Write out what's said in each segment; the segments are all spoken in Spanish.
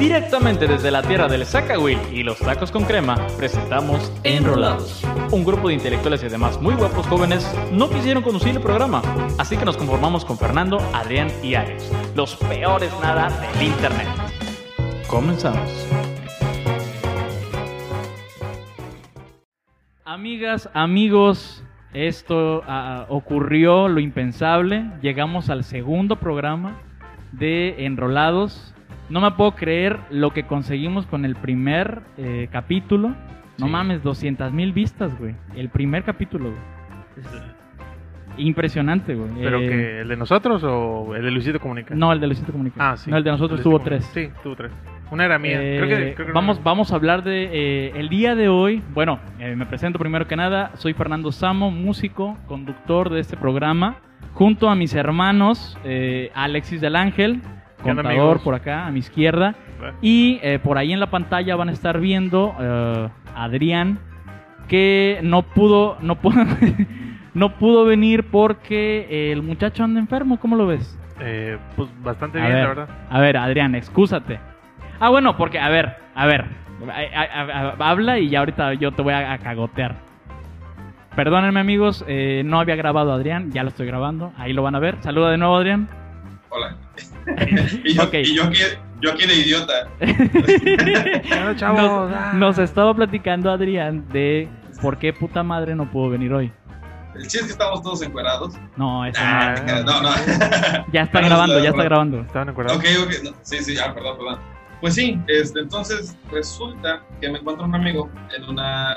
Directamente desde la tierra del Zacahuil y los tacos con crema, presentamos Enrolados. Un grupo de intelectuales y además muy guapos jóvenes no quisieron conducir el programa, así que nos conformamos con Fernando, Adrián y Alex, los peores nada del internet. Comenzamos. Amigas, amigos, esto ah, ocurrió lo impensable. Llegamos al segundo programa de Enrolados. No me puedo creer lo que conseguimos con el primer eh, capítulo. No Sí. mames, 200 mil vistas, güey. El primer capítulo, güey. Impresionante, güey. ¿Pero Eh, que el de nosotros o el de Luisito Comunica? No, el de Luisito Comunica. Ah, sí. No, el de nosotros tuvo tres. Sí, tuvo tres. Una era mía. Eh, creo que, creo que vamos, no. vamos a hablar de eh, el día de hoy. Bueno, eh, me presento primero que nada. Soy Fernando Samo, músico, conductor de este programa, junto a mis hermanos eh, Alexis del Ángel, ¿Qué onda, contador por acá a mi izquierda, Eh, y eh, por ahí en la pantalla van a estar viendo eh, a Adrián que no pudo, no pudo, no pudo venir porque el muchacho anda enfermo. ¿Cómo lo ves? eh, pues bastante A bien, ver, la verdad. A ver, Adrián, excúsate. Ah, bueno, porque, a ver, a ver. a- a- a- a- habla y ya ahorita yo te voy a, a cagotear. Perdónenme, amigos, eh, no había grabado a Adrián, ya lo estoy grabando. Ahí lo van a ver. Saluda de nuevo, Adrián. Hola. y, yo, Ok. y yo aquí, yo aquí de idiota. Bueno, chavos, nos, ah. nos estaba platicando Adrián de por qué puta madre no pudo venir hoy. El chiste es que estamos todos encuerados. No, eso Ah, no. Ya está grabando, ya está grabando. Estaban acordados. ok, ok. no, sí, sí, ah, perdón, perdón. Pues sí, este, entonces resulta que me encuentro un amigo en una,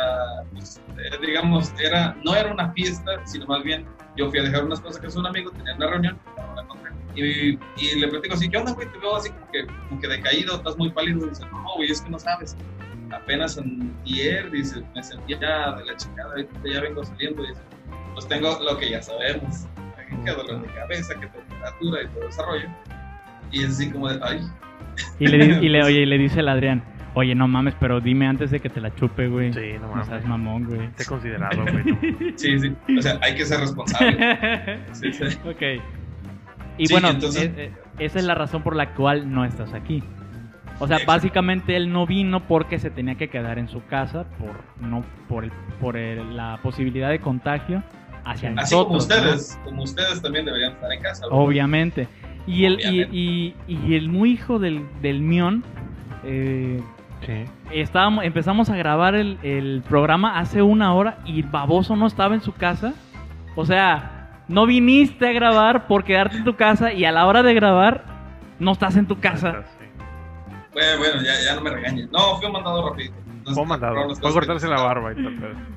pues, eh, digamos, era, no era una fiesta, sino más bien yo fui a dejar unas cosas que es un amigo, tenía una reunión. Y, y le platico así, ¿qué onda, güey? Te veo así como que, como que decaído, estás muy pálido. Y dice, no, güey, es que no sabes. Apenas ayer, dice, me sentía de la chingada, ahorita ya vengo saliendo. Dice, pues tengo lo que ya sabemos, que dolor de cabeza, que temperatura y todo ese rollo. Y es así como de, ay, Y le, y le, oye, y le dice el Adrián, oye, no mames, pero dime antes de que te la chupe, güey. Sí, no No mames. seas mamón, güey. Te he considerado, güey. sí, sí, o sea, hay que ser responsable. Sí, sí. ok. Y Sí, bueno, entonces- eh, eh, esa es la razón por la cual no estás aquí. O sea, básicamente él no vino porque se tenía que quedar en su casa por no por el, por el- la posibilidad de contagio hacia Así como. ¿no? ustedes, como ustedes también deberían estar en casa. ¿verdad? Obviamente. Y el, y, Obviamente. y- y el muy hijo del, del mión, eh, Sí. estábamos, empezamos a grabar el, el programa hace una hora y Baboso no estaba en su casa. O sea, no viniste a grabar por quedarte en tu casa y a la hora de grabar no estás en tu casa. Sí. Bueno, bueno, ya, ya no me regañen. No, fui un mandado rapidito. Entonces, Fue mandado. Fue cortarse la barba y todo.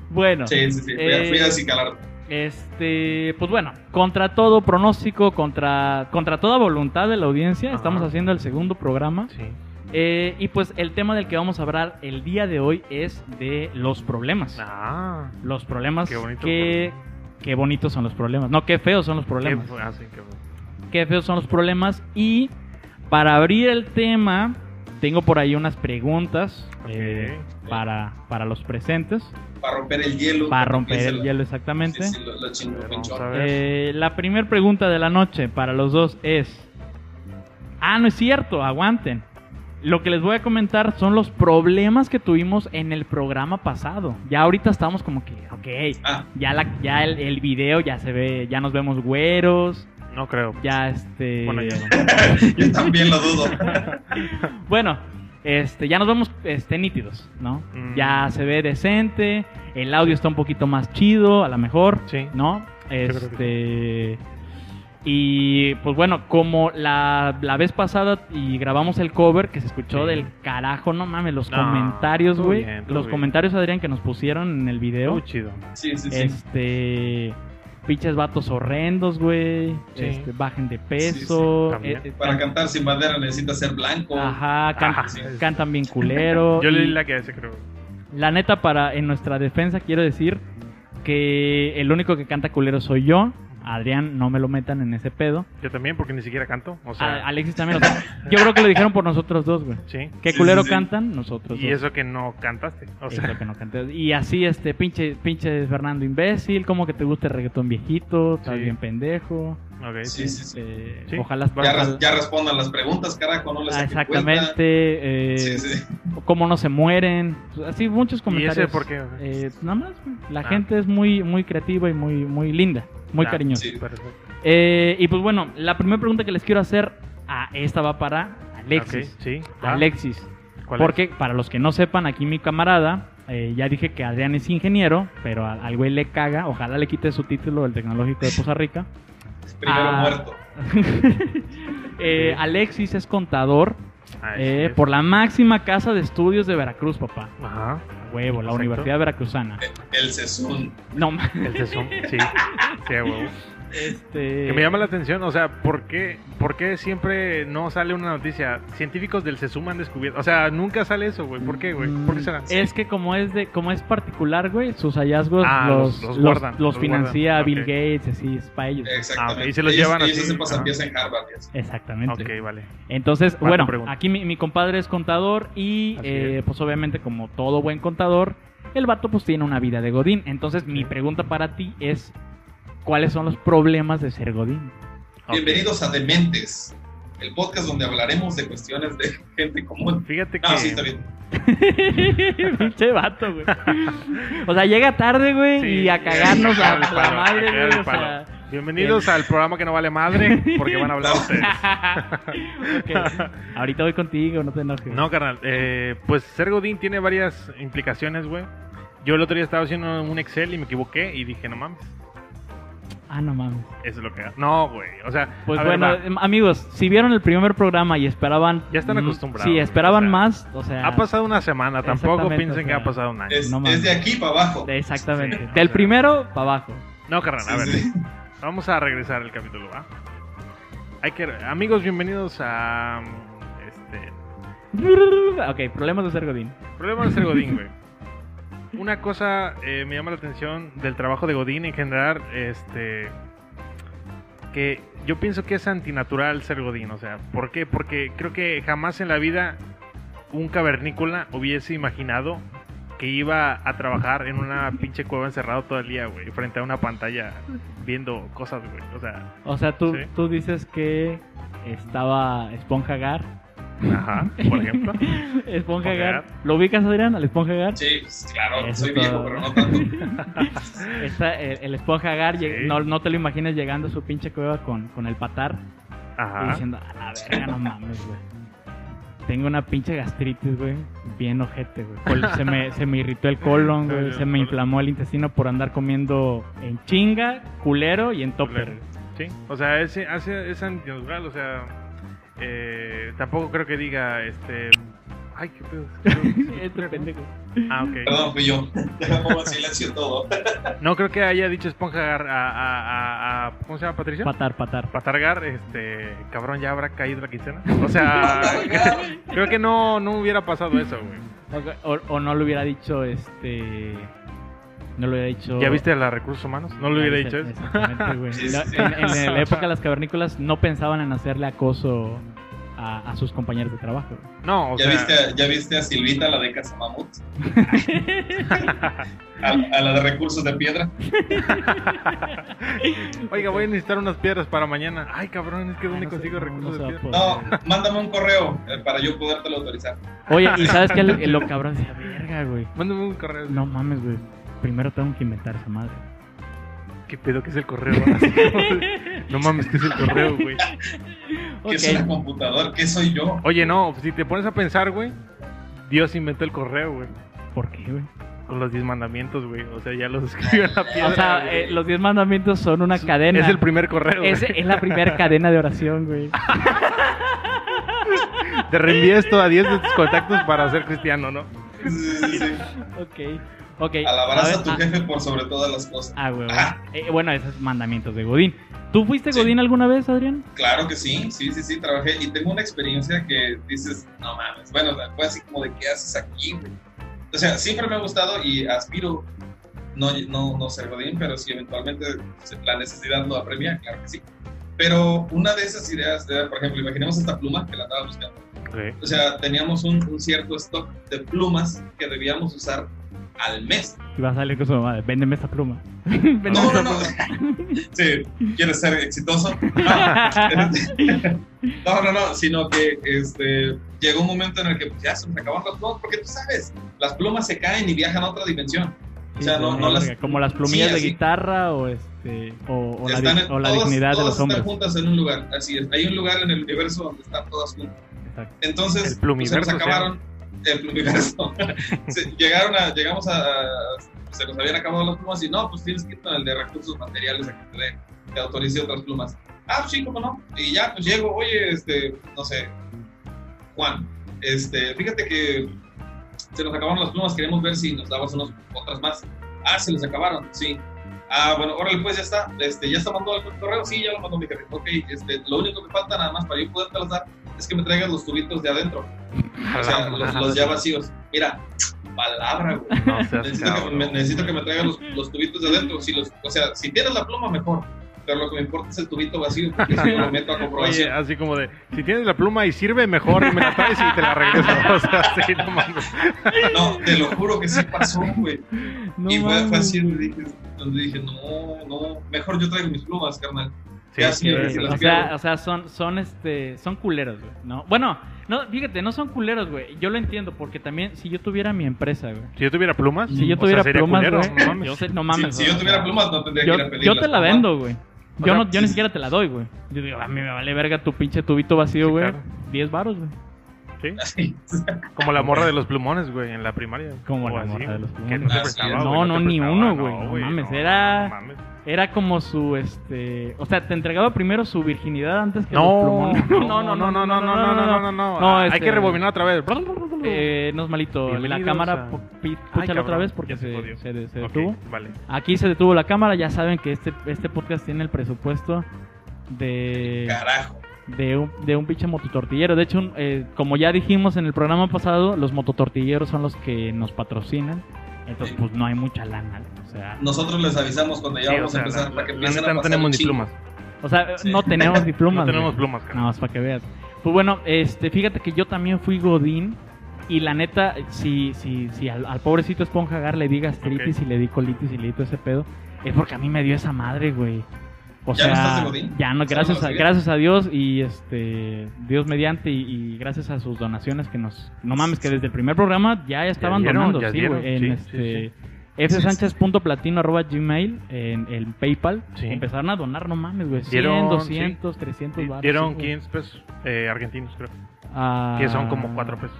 Bueno, Sí, sí, sí. Fui, a- fui Eh, a cicalar. este, pues bueno, contra todo pronóstico, contra, contra toda voluntad de la audiencia, Ajá. estamos haciendo el segundo programa. Sí. Eh, y pues el tema del que vamos a hablar el día de hoy es de los problemas. Ah. Los problemas Qué bonito. que... Qué bonitos son los problemas. No, qué feos son los Qué, problemas. ah, sí, qué bueno. qué feos son los problemas. Y para abrir el tema, tengo por ahí unas preguntas eh, para, para los presentes. Para romper el hielo. Para romper el la- hielo exactamente. Sí, sí, lo, lo chingó, Vamos pinchón. a ver. Eh, la primera pregunta de la noche para los dos es... Ah, no es cierto, aguanten. Lo que les voy a comentar son los problemas que tuvimos en el programa pasado. Ya ahorita estamos como que, ok, Ah, ya, la, ya el, el video ya se ve, ya nos vemos güeros, No creo. ya este... Bueno, ya yo también lo dudo. Bueno, este, ya nos vemos este, nítidos, ¿no? Mm. Ya se ve decente, el audio está un poquito más chido, a lo mejor, Sí. ¿no? creo que Este. Y pues bueno, como la, la vez pasada y grabamos el cover que se escuchó Sí. del carajo, no mames, los No, comentarios, güey. Los bien. comentarios, Adrián, que nos pusieron en el video. Muy chido. Sí, sí, sí. Este. Pinches vatos horrendos, güey. Sí. Este, bajen de peso. sí, eh, eh, Para cantar sin bandera necesita ser blanco. Ajá, can- Ajá. cantan bien culero. Yo le y di la que ese, creo. la neta, para en nuestra defensa, quiero decir que el único que canta culero soy yo. Adrián no me lo metan en ese pedo. Yo también, porque ni siquiera canto. O A sea, Alexis también. o sea, yo creo que lo dijeron por nosotros dos, güey. sí. ¿Qué Sí, culero sí, sí. cantan? Nosotros Y dos. eso que no cantaste. O sea, Eso que no canté. Y así, este, pinche, pinche Fernando imbécil, como que te gusta el reggaetón viejito, estás Sí. bien pendejo. ok, Sí, sí, sí. eh, Sí. Ojalá... Ya, ojalá- res- ya respondan las preguntas, carajo, no les Ah, saquen cuenta. exactamente. eh, Sí, sí. Cómo no se mueren. Así, muchos comentarios. ese por qué? Eh, nada más, güey. La Ah. gente es muy, muy creativa y muy, muy linda, muy Ah, cariñosa. sí. Perfecto. Eh, y pues bueno, la primera pregunta que les quiero hacer, a esta va para Alexis. Ok, sí. Alexis. ¿Cuál es? Porque para los que no sepan, aquí mi camarada, eh, ya dije que Adrián es ingeniero, pero al, al güey le caga, ojalá le quite su título del Tecnológico de Poza Rica. Primero Ah. muerto. Eh, Alexis es contador Ah, eh, sí, por la máxima casa de estudios de Veracruz, papá. Ajá. Huevo, la. Universidad Veracruzana. El Sesún. No, El Sesum, sí. Sí, huevo. este... Que me llama la atención, o sea, ¿por qué, ¿por qué siempre no sale una noticia? Científicos del Sesum han descubierto. O sea, nunca sale eso, güey. ¿Por qué, güey? ¿Por qué será? Mm, Es que como es de como es particular, güey, sus hallazgos Ah, los, los- los guardan, los los financia guardan, Bill. Gates, así es para ellos. Exactamente. Ah, y se los Ellos- llevan ellos así, ajá. en Harvard. Exactamente. Ok, vale. Entonces, bueno, aquí mi, mi compadre es contador y eh, es. pues obviamente como todo buen contador, el vato pues tiene una vida de godín. Entonces mi pregunta para ti es ¿cuáles son los problemas de ser godín? Bienvenidos a Dementes, el podcast donde hablaremos de cuestiones de gente común. Fíjate que. No, sí, está bien. Pinche vato, güey. O sea, llega tarde, güey, Sí, y a cagarnos a la madre, güey. O sea, Bienvenidos al programa que no vale madre, porque van a hablar ustedes. Ahorita voy contigo, no te enojes. No, carnal. eh, pues ser Godín tiene varias implicaciones, güey. Yo el otro día estaba haciendo un Excel y me equivoqué y dije, no mames, Ah, no mames. eso es lo que... No, güey. O sea, Pues a ver, bueno, va. em, amigos, si vieron el primer programa y esperaban. Ya están acostumbrados, Sí, esperaban o sea, más. O sea. ha pasado una semana, tampoco piensen o que sea, ha pasado un año. Es, No es mames. de aquí para abajo. Exactamente. Sí, Del sea. primero para abajo. No, carnal, a ver. Sí. Vamos a regresar al capítulo, ¿va? Hay que... Amigos, bienvenidos a... Este... Ok, problemas de ser Godín. Problema de ser Godín, güey. Una cosa eh, me llama la atención del trabajo de Godín en general, este. Que yo pienso que es antinatural ser Godín, o sea, ¿por qué? Porque creo que jamás en la vida un cavernícola hubiese imaginado que iba a trabajar en una pinche cueva encerrado todo el día, güey, frente a una pantalla viendo cosas, güey. O sea, O sea, tú, Sí. tú dices que estaba Esponja Gar. Ajá, por ejemplo. Esponja Esponja Gar. ¿Lo ubicas, Adrián? ¿Al Esponja Gar? Sí, pues, claro, Eso soy es viejo, todo. pero no tanto. El, el Esponja Gar, Sí. no, no te lo imagines llegando a su pinche cueva con, con el patar y Ajá. diciendo, a la verga, no mames, güey. Tengo una pinche gastritis, güey. Bien ojete, güey. Se me, se me irritó el colon, güey. Se me inflamó el intestino por andar comiendo en chinga, culero y en topper. Sí, o sea, es, es, es antinatural, o sea, eh, tampoco creo que diga, este, ay, qué pedo. Este pendejo. ah, ok. Perdón, fui yo. Ya pongo en silencio todo. No creo que haya dicho esponja a, a, a, a- ¿cómo se llama, Patricia? Patar, patar. Patargar, este, cabrón, ya habrá caído la quincena. O sea, creo que no, no hubiera pasado eso, güey. O, o no lo hubiera dicho, este... No lo hubiera dicho... ¿Ya viste a los recursos humanos? No lo hubiera dicho eso. Exactamente, güey. Sí, La- sí. En, en la época de las cavernícolas no pensaban en hacerle acoso a, a sus compañeros de trabajo. güey. No, o ¿Ya, sea, viste a, ¿Ya viste a Silvita, la de Casamamut? a, a la de recursos de piedra. oiga, voy a necesitar unas piedras para mañana. Ay, cabrón, es que Ah, ¿dónde no consigo recursos no de piedra? No, mándame un correo eh, para yo podértelo autorizar. Oye, y sabes que lo cabrón decía, verga, güey. Mándame un correo. No mames, güey. Primero tengo que inventar esa madre. ¿Qué pedo que es el correo? No mames, ¿qué es el correo, güey? ¿Qué es una computadora? ¿Qué soy yo? Oye, no, si te pones a pensar, güey, Dios inventó el correo, güey. ¿Por qué, güey? Con los diez mandamientos, güey. O sea, ya los escribió en la piedra. O sea, eh, los diez mandamientos son una cadena. Es el primer correo. Es, güey. es la primera cadena de oración, güey. Te reenvío esto a 10 de tus contactos para ser cristiano, ¿no? Sí, sí, sí. Ok. Ok. Alabarás ver, a tu ah, jefe por sobre todas las cosas. Ah, güey. Ah. Eh, bueno, esos mandamientos de Godín. ¿Tú fuiste Sí. Godín alguna vez, Adrián? Claro que sí, sí, sí, sí, trabajé y tengo una experiencia que dices, no mames, bueno, fue así como de qué haces aquí, güey. O sea, siempre me ha gustado y aspiro no, no, no ser godín, pero si eventualmente la necesidad lo apremia, claro que sí. Pero una de esas ideas, por ejemplo, imaginemos esta pluma que la andaba buscando. Ok. O sea, teníamos un, un cierto stock de plumas que debíamos usar al mes. Y va a salir con su mamá, véndeme esta pluma. Véndeme No, esta no, no. Sí, ¿quieres ser exitoso? No, no, no, no, sino que este, llegó un momento en el que pues, ya se me acabaron las plumas, porque tú sabes, las plumas se caen y viajan a otra dimensión. O sea, no, no las... Como las plumillas Sí, de guitarra o, este, o, o la, en- o la todas- dignidad de todas los hombres. están juntas en un lugar, así es. Hay un lugar en el universo donde están todas juntas. Exacto. Entonces, El pues, se nos acabaron. El plumiverso. Se- llegaron a, llegamos a, Se nos habían acabado las plumas y no, pues tienes que ir con el de recursos materiales a que te, te autorice otras plumas. Ah, sí, cómo no. Y ya, pues llego, oye, este, no sé, Juan, este, fíjate que se nos acabaron las plumas, queremos ver si nos dabas unos, otras más. Ah, se les acabaron, sí. Ah, bueno, órale, pues ya está. Este, ¿Ya está mandado el correo? Sí, ya lo mandó mi jefe. Ok, este, lo único que falta nada más para yo podértelas dar es que me traigas los tubitos de adentro. O sea, los, los ya vacíos. Mira, palabra, güey. No Necesito que, me, necesito que me traigas los, los tubitos de adentro. Si los, o sea, si tienes la pluma, mejor. Pero lo que me importa es el tubito vacío, porque si no lo meto a Oye, comprobación. así como de, si tienes la pluma y sirve mejor, me la traes y te la regreso. O sea, sí, no mames. No, te lo juro que sí pasó, güey. No y fue, así donde dije, no, no, mejor yo traigo mis plumas, carnal. Sí, Ya, sí, sí, Sí, se las o sea, o sea, son, son este, son culeros, güey, ¿no? Bueno, no, fíjate, no son culeros, güey. Yo lo entiendo, porque también, si yo tuviera mi empresa, güey. Si yo tuviera plumas, Si yo o sea, tuviera plumas, culero, güey. no mames. yo sé, no Si- mames. si, güey, yo tuviera plumas, no tendría yo, que ir a pedir yo te la plumas. vendo, güey. O Yo, sea, no, yo ni siquiera te la doy, güey. Yo digo, a mí me vale verga tu pinche tubito vacío, Sí, güey. claro. 10 baros, güey. Sí, Así. Como la morra de los plumones, güey, en la primaria. Como la así, morra de los plumones. no Ah, prestaba, no, güey, no, te ni uno, güey, no mames, era- no mames. Era como su, este... O sea, te entregaba primero su virginidad antes que No, los plumones. no, no, no, no, no, no, no, no, no, no, no, No, Hay este- que rebobinar otra vez. Eh, no es malito. La Bienvenidos cámara, a- po- pi- Ay, púchala otra vez porque se se, se, se Ok, detuvo. Vale. Aquí se detuvo la cámara. Ya saben que este, este podcast tiene el presupuesto de, Carajo. De, un, de un pinche mototortillero. De hecho, un- eh, como ya dijimos en el programa pasado, los mototortilleros son los que nos patrocinan. Entonces, Sí. pues no hay mucha lana. O sea, Nosotros les avisamos cuando ya Sí, vamos o sea, a empezar la, para que la neta a no tenemos ni plumas. o sea Sí. no tenemos diplomas. No tenemos plumas, cara. Nada más para que veas. Pues bueno, este, fíjate que yo también fui Godín. Y la neta, si, si, si al, al pobrecito Esponja Gar le di gastritis Ok. y le di colitis y le di todo ese pedo, es porque a mí me dio esa madre, güey. O ¿Ya sea, no estás de Godín? ya no, ¿Solo gracias a, gracias a Dios y este Dios mediante y, y gracias a sus donaciones que nos no mames que desde el primer programa ya estaban dieron, donando, ya sí, dieron, güey, en sí, este sí, gmail en, en PayPal Sí. empezaron a donar, no mames, güey, 100, Dieron, 200, 300 baros. Dieron sí, güey. 15 pesos eh, argentinos, creo. Ah, Que son como 4 pesos.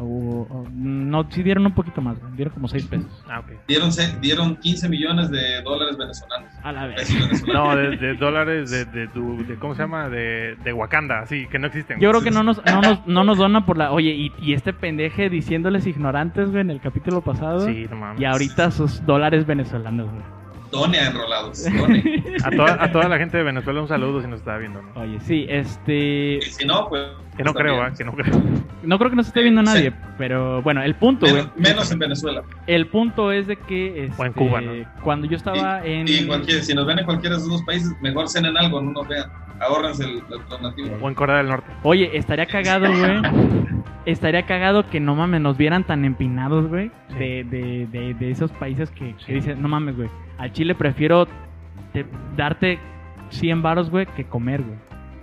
O- o- no, sí dieron un poquito más, dieron como 6 pesos. Ah, ok. Dieron, se- dieron 15 millones de dólares venezolanos. A la vez. No, de, de dólares de, de, tu- de- ¿Cómo se llama? De, de Wakanda, así, que no existen. Yo creo que no nos, no nos, no nos donan por la... Oye, y, y este pendeje diciéndoles ignorantes, güey, en el capítulo pasado. Sí, no mames. Y ahorita sus dólares venezolanos, güey. Done a enrolados. Done. A toda, a toda la gente de Venezuela un saludo si nos está viendo, ¿no? Oye, sí, este... Y si no, pues. Que no creo. ¿va? Que no creo. No creo que nos esté viendo Sí. nadie, pero bueno, el punto, güey. Menos, menos en Venezuela. El punto es de que... Este, O en Cuba, ¿no? Cuando yo estaba en... Y cualquier, si nos ven en cualquiera de esos dos países, mejor cenen algo, no nos vean. Ahórrense el, el donativo. O en Corea del Norte. Oye, estaría cagado, güey. Estaría cagado que no mames, nos vieran tan empinados, güey. Sí. De, de, de, de esos países que, que Sí. dicen, no mames, güey. Al Chile prefiero te- darte 100 varos, güey, que comer, güey.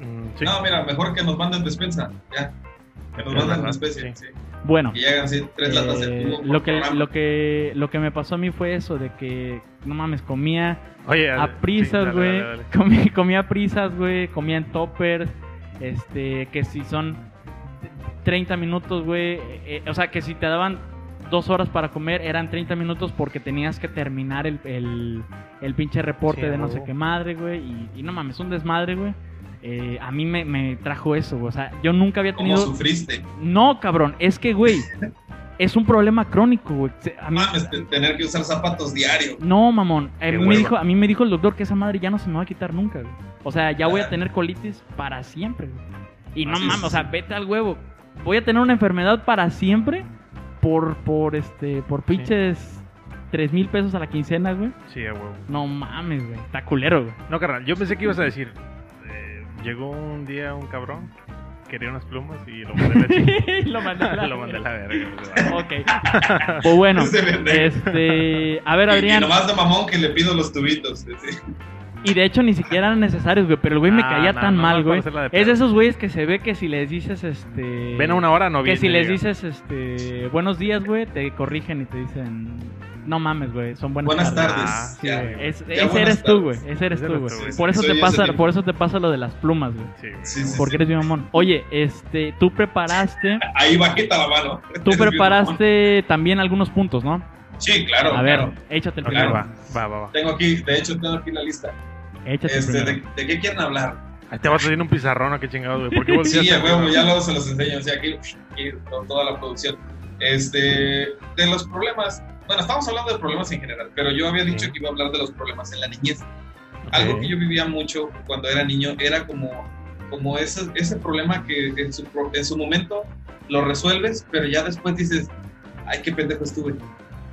Mm, sí. No, mira, mejor que nos manden despensa. Ya. Especie. sí. Sí. Bueno, Y así tres latas eh, lo, que, programa. lo, que, lo que me pasó a mí fue eso, de que, no mames, comía Oye, a sí, prisas, güey. comía, comía a prisas, güey. Comía en toppers. Este, que si son 30 minutos, güey. eh, o sea, que si te daban dos horas para comer, eran 30 minutos porque tenías que terminar el, el, el pinche reporte Sí, de no sé qué madre, güey. Y, y no mames, un desmadre, güey. Eh, a mí me, me trajo eso, güey. O sea, yo nunca había ¿Cómo tenido. sufriste? No, cabrón, es que, güey, es un problema crónico, güey. A mí, Mames, te- tener que usar zapatos diario. no, mamón. A mí, me dijo, a mí me dijo el doctor que esa madre ya no se me va a quitar nunca, güey. O sea, ya voy a Ah. tener colitis para siempre, güey. Y no mames, o sea, vete al huevo. Voy a tener una enfermedad para siempre por, por este, por pinches 3 mil pesos a la quincena, güey. Sí, a huevo. No mames, güey. Está culero, güey. No, carnal, yo pensé que ibas a decir. Llegó un día un cabrón, quería unas plumas y lo mandé a la lo mandé a la lo mandé a la verga. Ok. Pues bueno, este. A ver, Y- Y, Adrián. nomás de mamón que le pido los tubitos. sí. Y de hecho ni siquiera eran necesarios, güey. Pero el güey me Ah, caía no, tan no, mal, güey. de Es de esos güeyes que se ve que si les dices, este. Ven a una hora, no Que viene. si les dices, este. Buenos días, güey, te corrigen y te dicen. No mames, güey. Son buenas, Buenas tardes. tardes. Ah, Sí, Ya. güey. Es- Ya, ese buenas eres tú, güey. Ese eres tú, güey. güey. Por eso Soy te pasa, tipo. por eso te pasa lo de las plumas, güey. Sí, güey. Sí, Porque sí. eres bien mamón. Oye, este, tú preparaste, Ahí bajita la mano. tú Eres preparaste también algunos puntos, ¿no? Sí, claro. A ver, claro. échate el primero. va, va, va, va. Tengo aquí, de hecho, tengo aquí la lista. Échate el Este, primero. de, ¿De qué quieren hablar? Ahí te vas a hacer un pizarrón, ¿o qué chingados, güey? ¿Por? Sí, a huevo, ya luego se los enseño. O sea, aquí, aquí con toda la producción. Este, de los problemas. Bueno, estamos hablando de problemas en general, pero yo había dicho que iba a hablar de los problemas en la niñez. Algo Ok. que yo vivía mucho cuando era niño era como, como ese, ese problema que en su, en su momento lo resuelves, pero ya después dices, ay, qué pendejo estuve.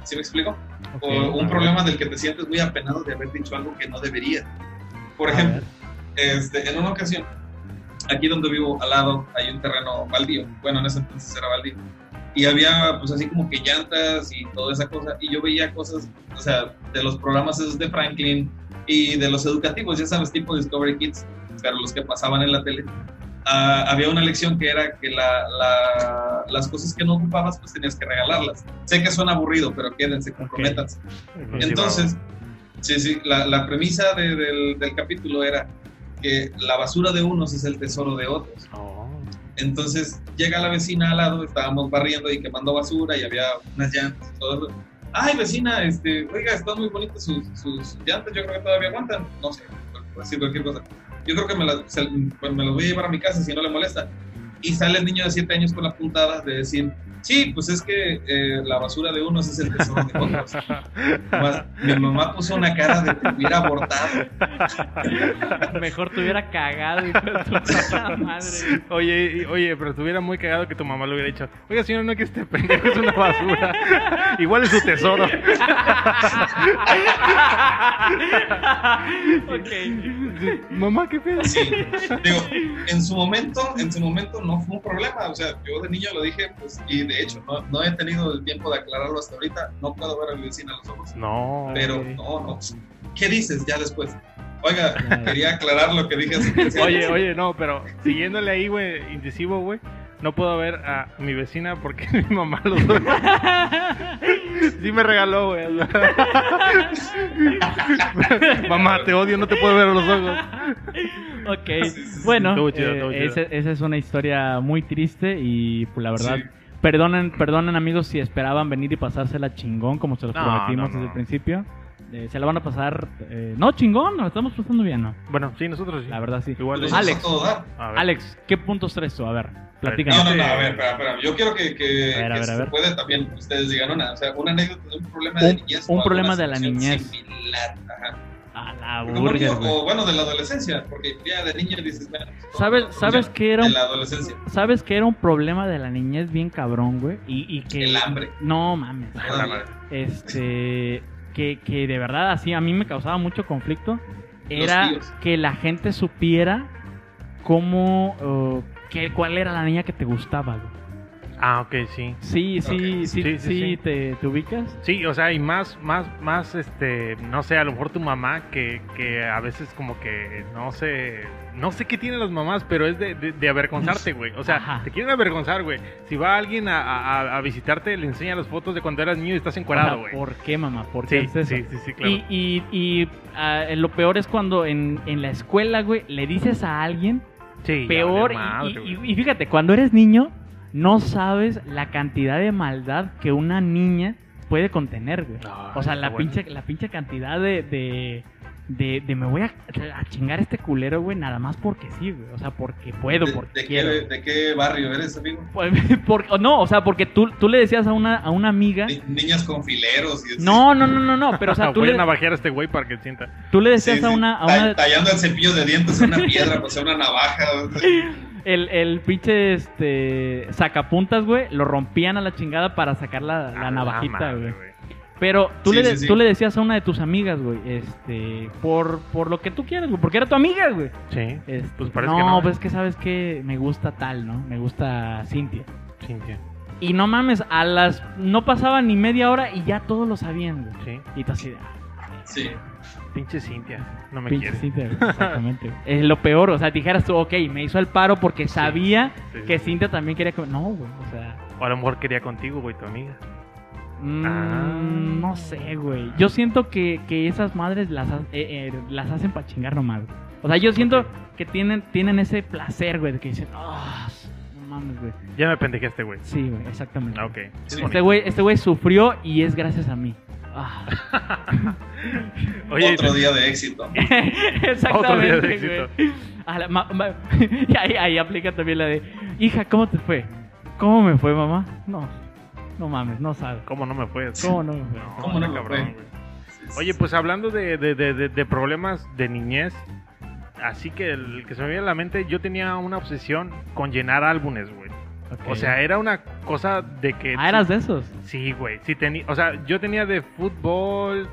¿Sí me explico? Ok, o a un problema del que te sientes muy apenado de haber dicho algo que no deberías. Por ejemplo, este, en una ocasión, aquí donde vivo, al lado, hay un terreno baldío. Bueno, en ese entonces era baldío. Y había, pues así como que llantas y toda esa cosa. Y yo veía cosas, o sea, de los programas esos de Franklin y de los educativos, ya sabes, tipo Discovery Kids, claro, los que pasaban en la tele. Ah, había una lección que era que la, la- las cosas que no ocupabas, pues tenías que regalarlas. Sé que suena aburrido, pero quédense, comprométanse. Entonces, sí, sí, la, la premisa de- del, del capítulo era que la basura de unos es el tesoro de otros. Oh. Entonces llega la vecina al lado, estábamos barriendo y quemando basura y había unas llantas y todo eso. Ay, vecina, este, oiga, están muy bonitas sus, sus llantas, yo creo que todavía aguantan. No sé, decir cualquier cosa. Yo creo que me las, pues me las voy a llevar a mi casa si no le molesta. Y sale el niño de 7 años con la puntada de decir, sí, pues es que eh, la basura de unos es el tesoro de otros. Más- Mi mamá puso una cara de que hubiera abortado. Mejor te hubiera cagado, tu madre. Oye, oye, pero estuviera muy cagado que tu mamá le hubiera dicho, oiga, señora, no que este pendejo es una basura. Igual es su tesoro. ok. mamá, qué pedo. Sí, digo, en su momento, en su momento no fue un problema, o sea, yo de niño lo dije, pues, y de hecho, no, no he tenido el tiempo de aclararlo hasta ahorita, no puedo ver a mi vecina a los ojos, No. pero no, no, ¿qué dices ya después? Oiga, quería aclarar lo que dije hace 15 años. Oye, oye, no, pero siguiéndole ahí, güey, incisivo, güey. No puedo ver a mi vecina porque mi mamá los Sí me regaló, güey. mamá, te odio, no te puedo ver a los ojos. Ok, bueno, chido, eh, esa es una historia muy triste y pues la verdad, Sí. Perdonen, perdonen amigos si esperaban venir y pasársela chingón como se los No, prometimos no, desde no. el principio. Eh, se la van a pasar, eh, no chingón, nos estamos pasando bien, ¿no? Bueno, sí, nosotros sí. La verdad sí. Igual Pues Alex. Alex, ¿qué puntos traes tú? A ver, platícanos. No, no, no, a ver, espera, espera. Yo quiero que, que, A ver, a ver, a se ver. puede también ustedes digan una, o sea, una anécdota de un problema de Un- niñez. un o problema de la niñez. Similar, ajá. A la burger, o bueno, de la adolescencia, porque ya de niño dices, bueno, pues, ¿Sabes, no, sabes que era De un, la adolescencia, sabes que era un problema de la niñez bien cabrón, güey? Y, y que el hambre. no mames. Este que, que de verdad así a mí me causaba mucho conflicto era que la gente supiera cómo uh, que, cuál era la niña que te gustaba güey. Ah, ok, sí. sí sí sí Sí, sí. Te, te ubicas Sí, o sea, y más, más, más, este, no sé, a lo mejor tu mamá que, que a veces como que, no sé, no sé qué tienen las mamás, pero es de, de, de avergonzarte, güey. O sea, Ajá. te quieren avergonzar, güey. Si va alguien a, a, a visitarte, le enseña las fotos de cuando eras niño y estás encuadrado, güey. ¿por qué mamá? ¿por qué Sí, haces eso? sí, sí, sí, claro. y, y, y ah, lo peor es cuando en, en la escuela güey le dices a alguien Sí, peor madre, y, y- y fíjate cuando eres niño no sabes la cantidad de maldad que una niña puede contener güey No, O sea, la bueno. pinche, la pinche cantidad de, de, de, de me voy a, a chingar a este culero, güey, nada más porque sí, güey. O sea, porque puedo, ¿De, porque de quiero. qué, ¿De qué barrio eres, amigo? Pues, por- o no, o sea, porque tú, tú le decías a una, a una amiga. Ni- niñas con fileros y así. No, no, no, no, no, pero o sea, tú Voy a le, navajear a este güey para que sienta. tú le Sí, decías a sí. una, a una Tallando el cepillo de dientes a una piedra, pues a una navaja. El, el pinche este sacapuntas, güey, lo rompían a la chingada para sacar la, la navajita, güey. Pero tú, Sí, le, sí, sí. tú le decías a una de tus amigas, güey, este, por, por lo que tú quieras, güey, porque era tu amiga, güey. Sí. Este, Pues parece no, que no, ¿eh? pues es que sabes que me gusta tal, ¿no? Me gusta Cintia. Cintia. Y no mames, a las. No pasaba ni media hora y ya todos lo sabían, güey. Sí. Y tú así de. ah, Sí. Pinche Cintia. No me pinche quiere. Cintia, güey, exactamente. Es lo peor, o sea, dijeras tú, ok, me hizo el paro porque sabía Sí, sí, que sí. Cintia también quería que. No, güey, o sea. O a lo mejor quería contigo, güey, tu amiga. mm, Ah. No sé, güey. Yo siento que, que esas madres las, ha- eh, eh, las hacen para chingar nomás. güey. O sea, yo siento que tienen, tienen ese placer, güey, de que dicen, ah, no mames, güey. Ya me pendejaste, güey. Sí, güey, exactamente. Ah, ok. Es Este güey, este güey sufrió y es gracias a mí. Ah. Oye, Otro día de éxito. Exactamente, Otro día de güey. éxito. A la ma- ma- y ahí, ahí aplica también la de, hija, ¿cómo te fue? ¿Cómo me fue, mamá? No, no mames, no sabes. ¿Cómo no me fue? ¿Cómo no me fue? No, ¿Cómo no está me cabrón, fue? güey. Sí, sí, Oye, sí. pues hablando de, de, de, de- de problemas de niñez, así que el que se me viene a la mente, yo tenía una obsesión con llenar álbumes, güey. O sea, era una cosa de que... Ah, eras de esos. Sí, güey. Sí tenía, o sea, yo tenía de fútbol,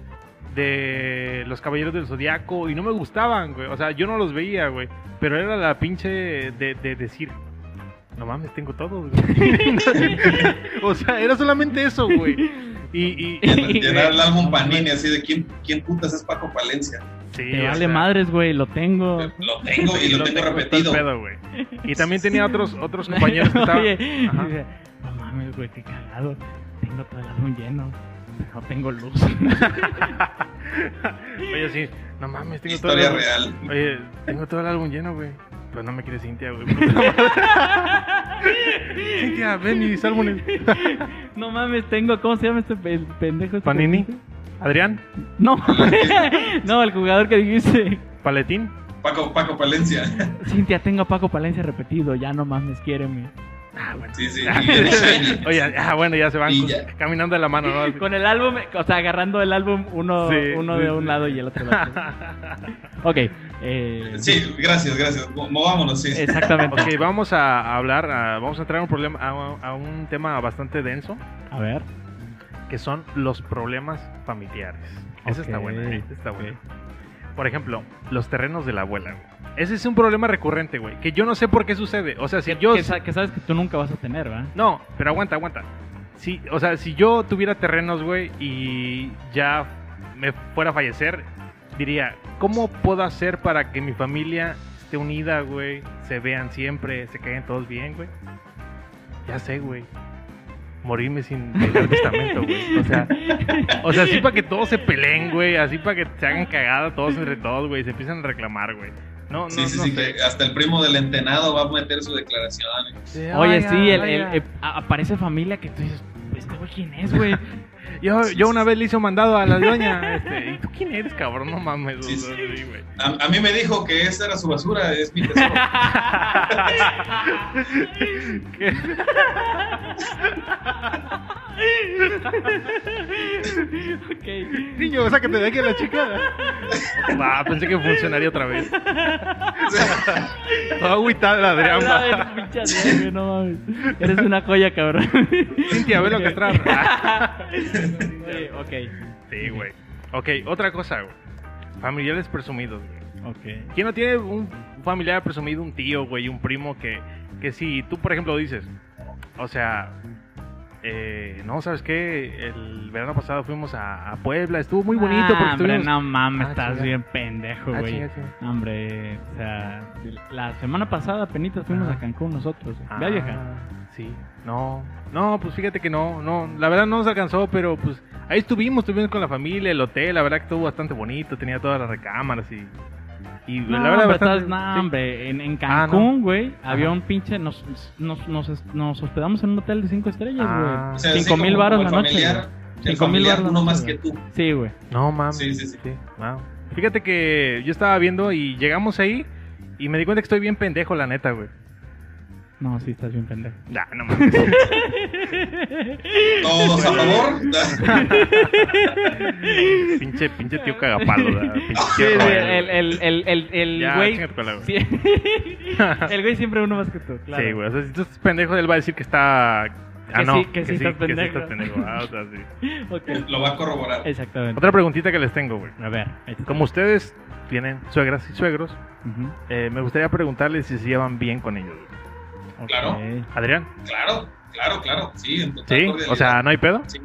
de los Caballeros del Zodiaco y no me gustaban, güey. O sea, yo no los veía, güey. Pero era la pinche de, de decir, no mames, tengo todos, güey. o sea, era solamente eso, güey. Y, y, llenar el álbum Panini así de quién, quién putas es Paco Palencia. Sí, Te vale sea, madres, güey, lo tengo. Lo tengo y lo, tengo todo el repetido. pedo, güey. Y también tenía otros otros compañeros que estaban. Oye, Ajá. dice, no mames, güey, qué cagado. Tengo todo el álbum lleno. No tengo luz. Oye, sí, no mames, tengo todo el álbum- real. Oye, tengo todo el álbum lleno, güey. Pero no me quiere Cintia, güey. Cintia, ven mis álbumes. no mames, tengo. ¿Cómo se llama este pe- pendejo? este Panini. pendejo? Adrián, No, no, el jugador que dijiste. Paletín. Paco, Paco Palencia. Cintia, tengo a Paco Palencia repetido. Ya no mames, quiéreme. Ah, bueno. Sí, sí. Y. Oye, ah, bueno, ya se van ya. caminando de la mano, ¿no? Con el álbum, o sea, agarrando el álbum uno, Sí, uno sí, de sí. un lado y el otro del otro. ok. Eh, Sí, gracias, gracias. Mo- Movámonos, sí. Exactamente. Ok, vamos a hablar, a- vamos a entrar a un problema, a, a un tema bastante denso, A ver. Que son los problemas familiares. Esa está buena. Esa está buena. Por ejemplo, los terrenos de la abuela. Ese es un problema recurrente, güey, que yo no sé por qué sucede. O sea, si yo que, sa- que sabes que tú nunca vas a tener, ¿verdad? No, pero aguanta, aguanta. Si, o sea, si yo tuviera terrenos, güey, y ya me fuera a fallecer, diría, ¿cómo puedo hacer para que mi familia esté unida, güey? Se vean siempre, se caigan todos bien, güey. Ya sé, güey. Morirme sin dejar testamento, güey. O sea, o sea, así para que todos se peleen, güey. Así para que se hagan cagada todos entre todos, güey. Se empiezan a reclamar, güey. No, no, Sí, sí, no sí, sé. que hasta el primo del entenado va a meter su declaración. Sí, Oye, vaya, sí, el, el- a- aparece familia que tú dices, ¿este güey quién es, güey? Yo, yo una vez le hice un mandado a la doña. Este, ¿Y tú quién eres, cabrón? No mames. Sí, sí. A, a mí me dijo que esa era su basura, es mi tesoro. Ok. Niño, sácate de aquí a la chica. Va, pensé que funcionaría otra vez. Toda agüitada la Adrián. Va. pinche Adrián, no mames. Eres una joya, cabrón. Cintia, velo castrar. Oye, ok. Sí, güey. Ok, otra cosa, güey. Familiares presumidos, güey. Ok. ¿Quién no tiene un familiar presumido, un tío, güey, un primo que, que si tú, por ejemplo, dices, o sea, eh, no, ¿sabes qué? El verano pasado fuimos a, a Puebla, estuvo muy bonito porque Ah, hombre, estuvimos... no mames, Ah, estás bien pendejo, Ah, güey. chinga. Hombre, o sea, la semana pasada penitas fuimos a Cancún nosotros. Ah, viajar. Sí, no, no, pues fíjate que no, no, la verdad no nos alcanzó, pero pues ahí estuvimos, estuvimos con la familia, el hotel, la verdad que estuvo bastante bonito, tenía todas las recámaras y, y No, la verdad bastante, estás- no, sí. hombre, en, en Ah, no. Cancún, güey, había un pinche, nos, nos, nos, nos hospedamos en un hotel de cinco estrellas, güey. Ah, O sea, Cinco mil como la noche, Cinco mil la uno más que tú. Sí, güey. no mames. Sí, sí, sí. wow. Fíjate que yo estaba viendo y llegamos ahí y me di cuenta que estoy bien pendejo, la neta, güey. No, sí, estás bien pendejo. Nah, no mames. ¿Todos a favor? pinche, pinche tío cagapalo, ¿verdad? pinche Sí, tío Roel, el, el, el, el, el Ya, güey. cola, sí. el güey siempre uno más que tú, claro. Sí, güey. O sea, si tú estás pendejo, él va a decir que está Ah, Que no, sí, que sí estás que pendejo. estás pendejo. Ah, o sea, sí. Lo va a corroborar. Exactamente. Otra preguntita que les tengo, güey. A ver. Como ustedes tienen suegras y suegros, eh, me gustaría preguntarles si se llevan bien con ellos. güey. Claro. Adrián, Claro, claro, claro. Sí, en total ¿sí? cordialidad. O sea, ¿no hay pedo? Sí.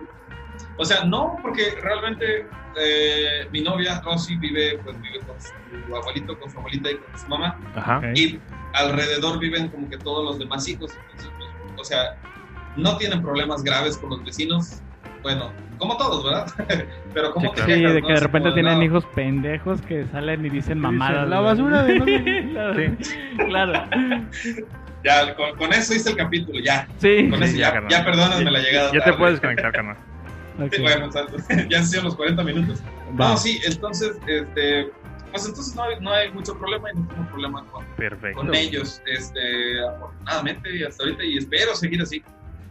O sea, no, porque realmente eh, mi novia Rosy vive, pues, vive con su abuelito, con su abuelita y con su mamá. Ajá. Y alrededor viven como que todos los demás hijos. Entonces, pues, o sea, no tienen problemas graves con los vecinos. Bueno, como todos, ¿verdad? Pero como Sí, te Sí, quejas, de ¿no? que de repente tienen hijos pendejos que salen y dicen mamadas. la basura de no. Claro. Ya, con, con eso hice el capítulo, ya. Sí. Con Sí, eso ya, ya, ya perdónenme la llegada. Ya te puedes conectar, carnal. Ok. Sí, bueno, ya han sido los 40 minutos. Va. No, sí, entonces, este, pues entonces no hay, no hay mucho problema y no tengo problema con, Perfecto. con ellos, este, afortunadamente y hasta ahorita y espero seguir así.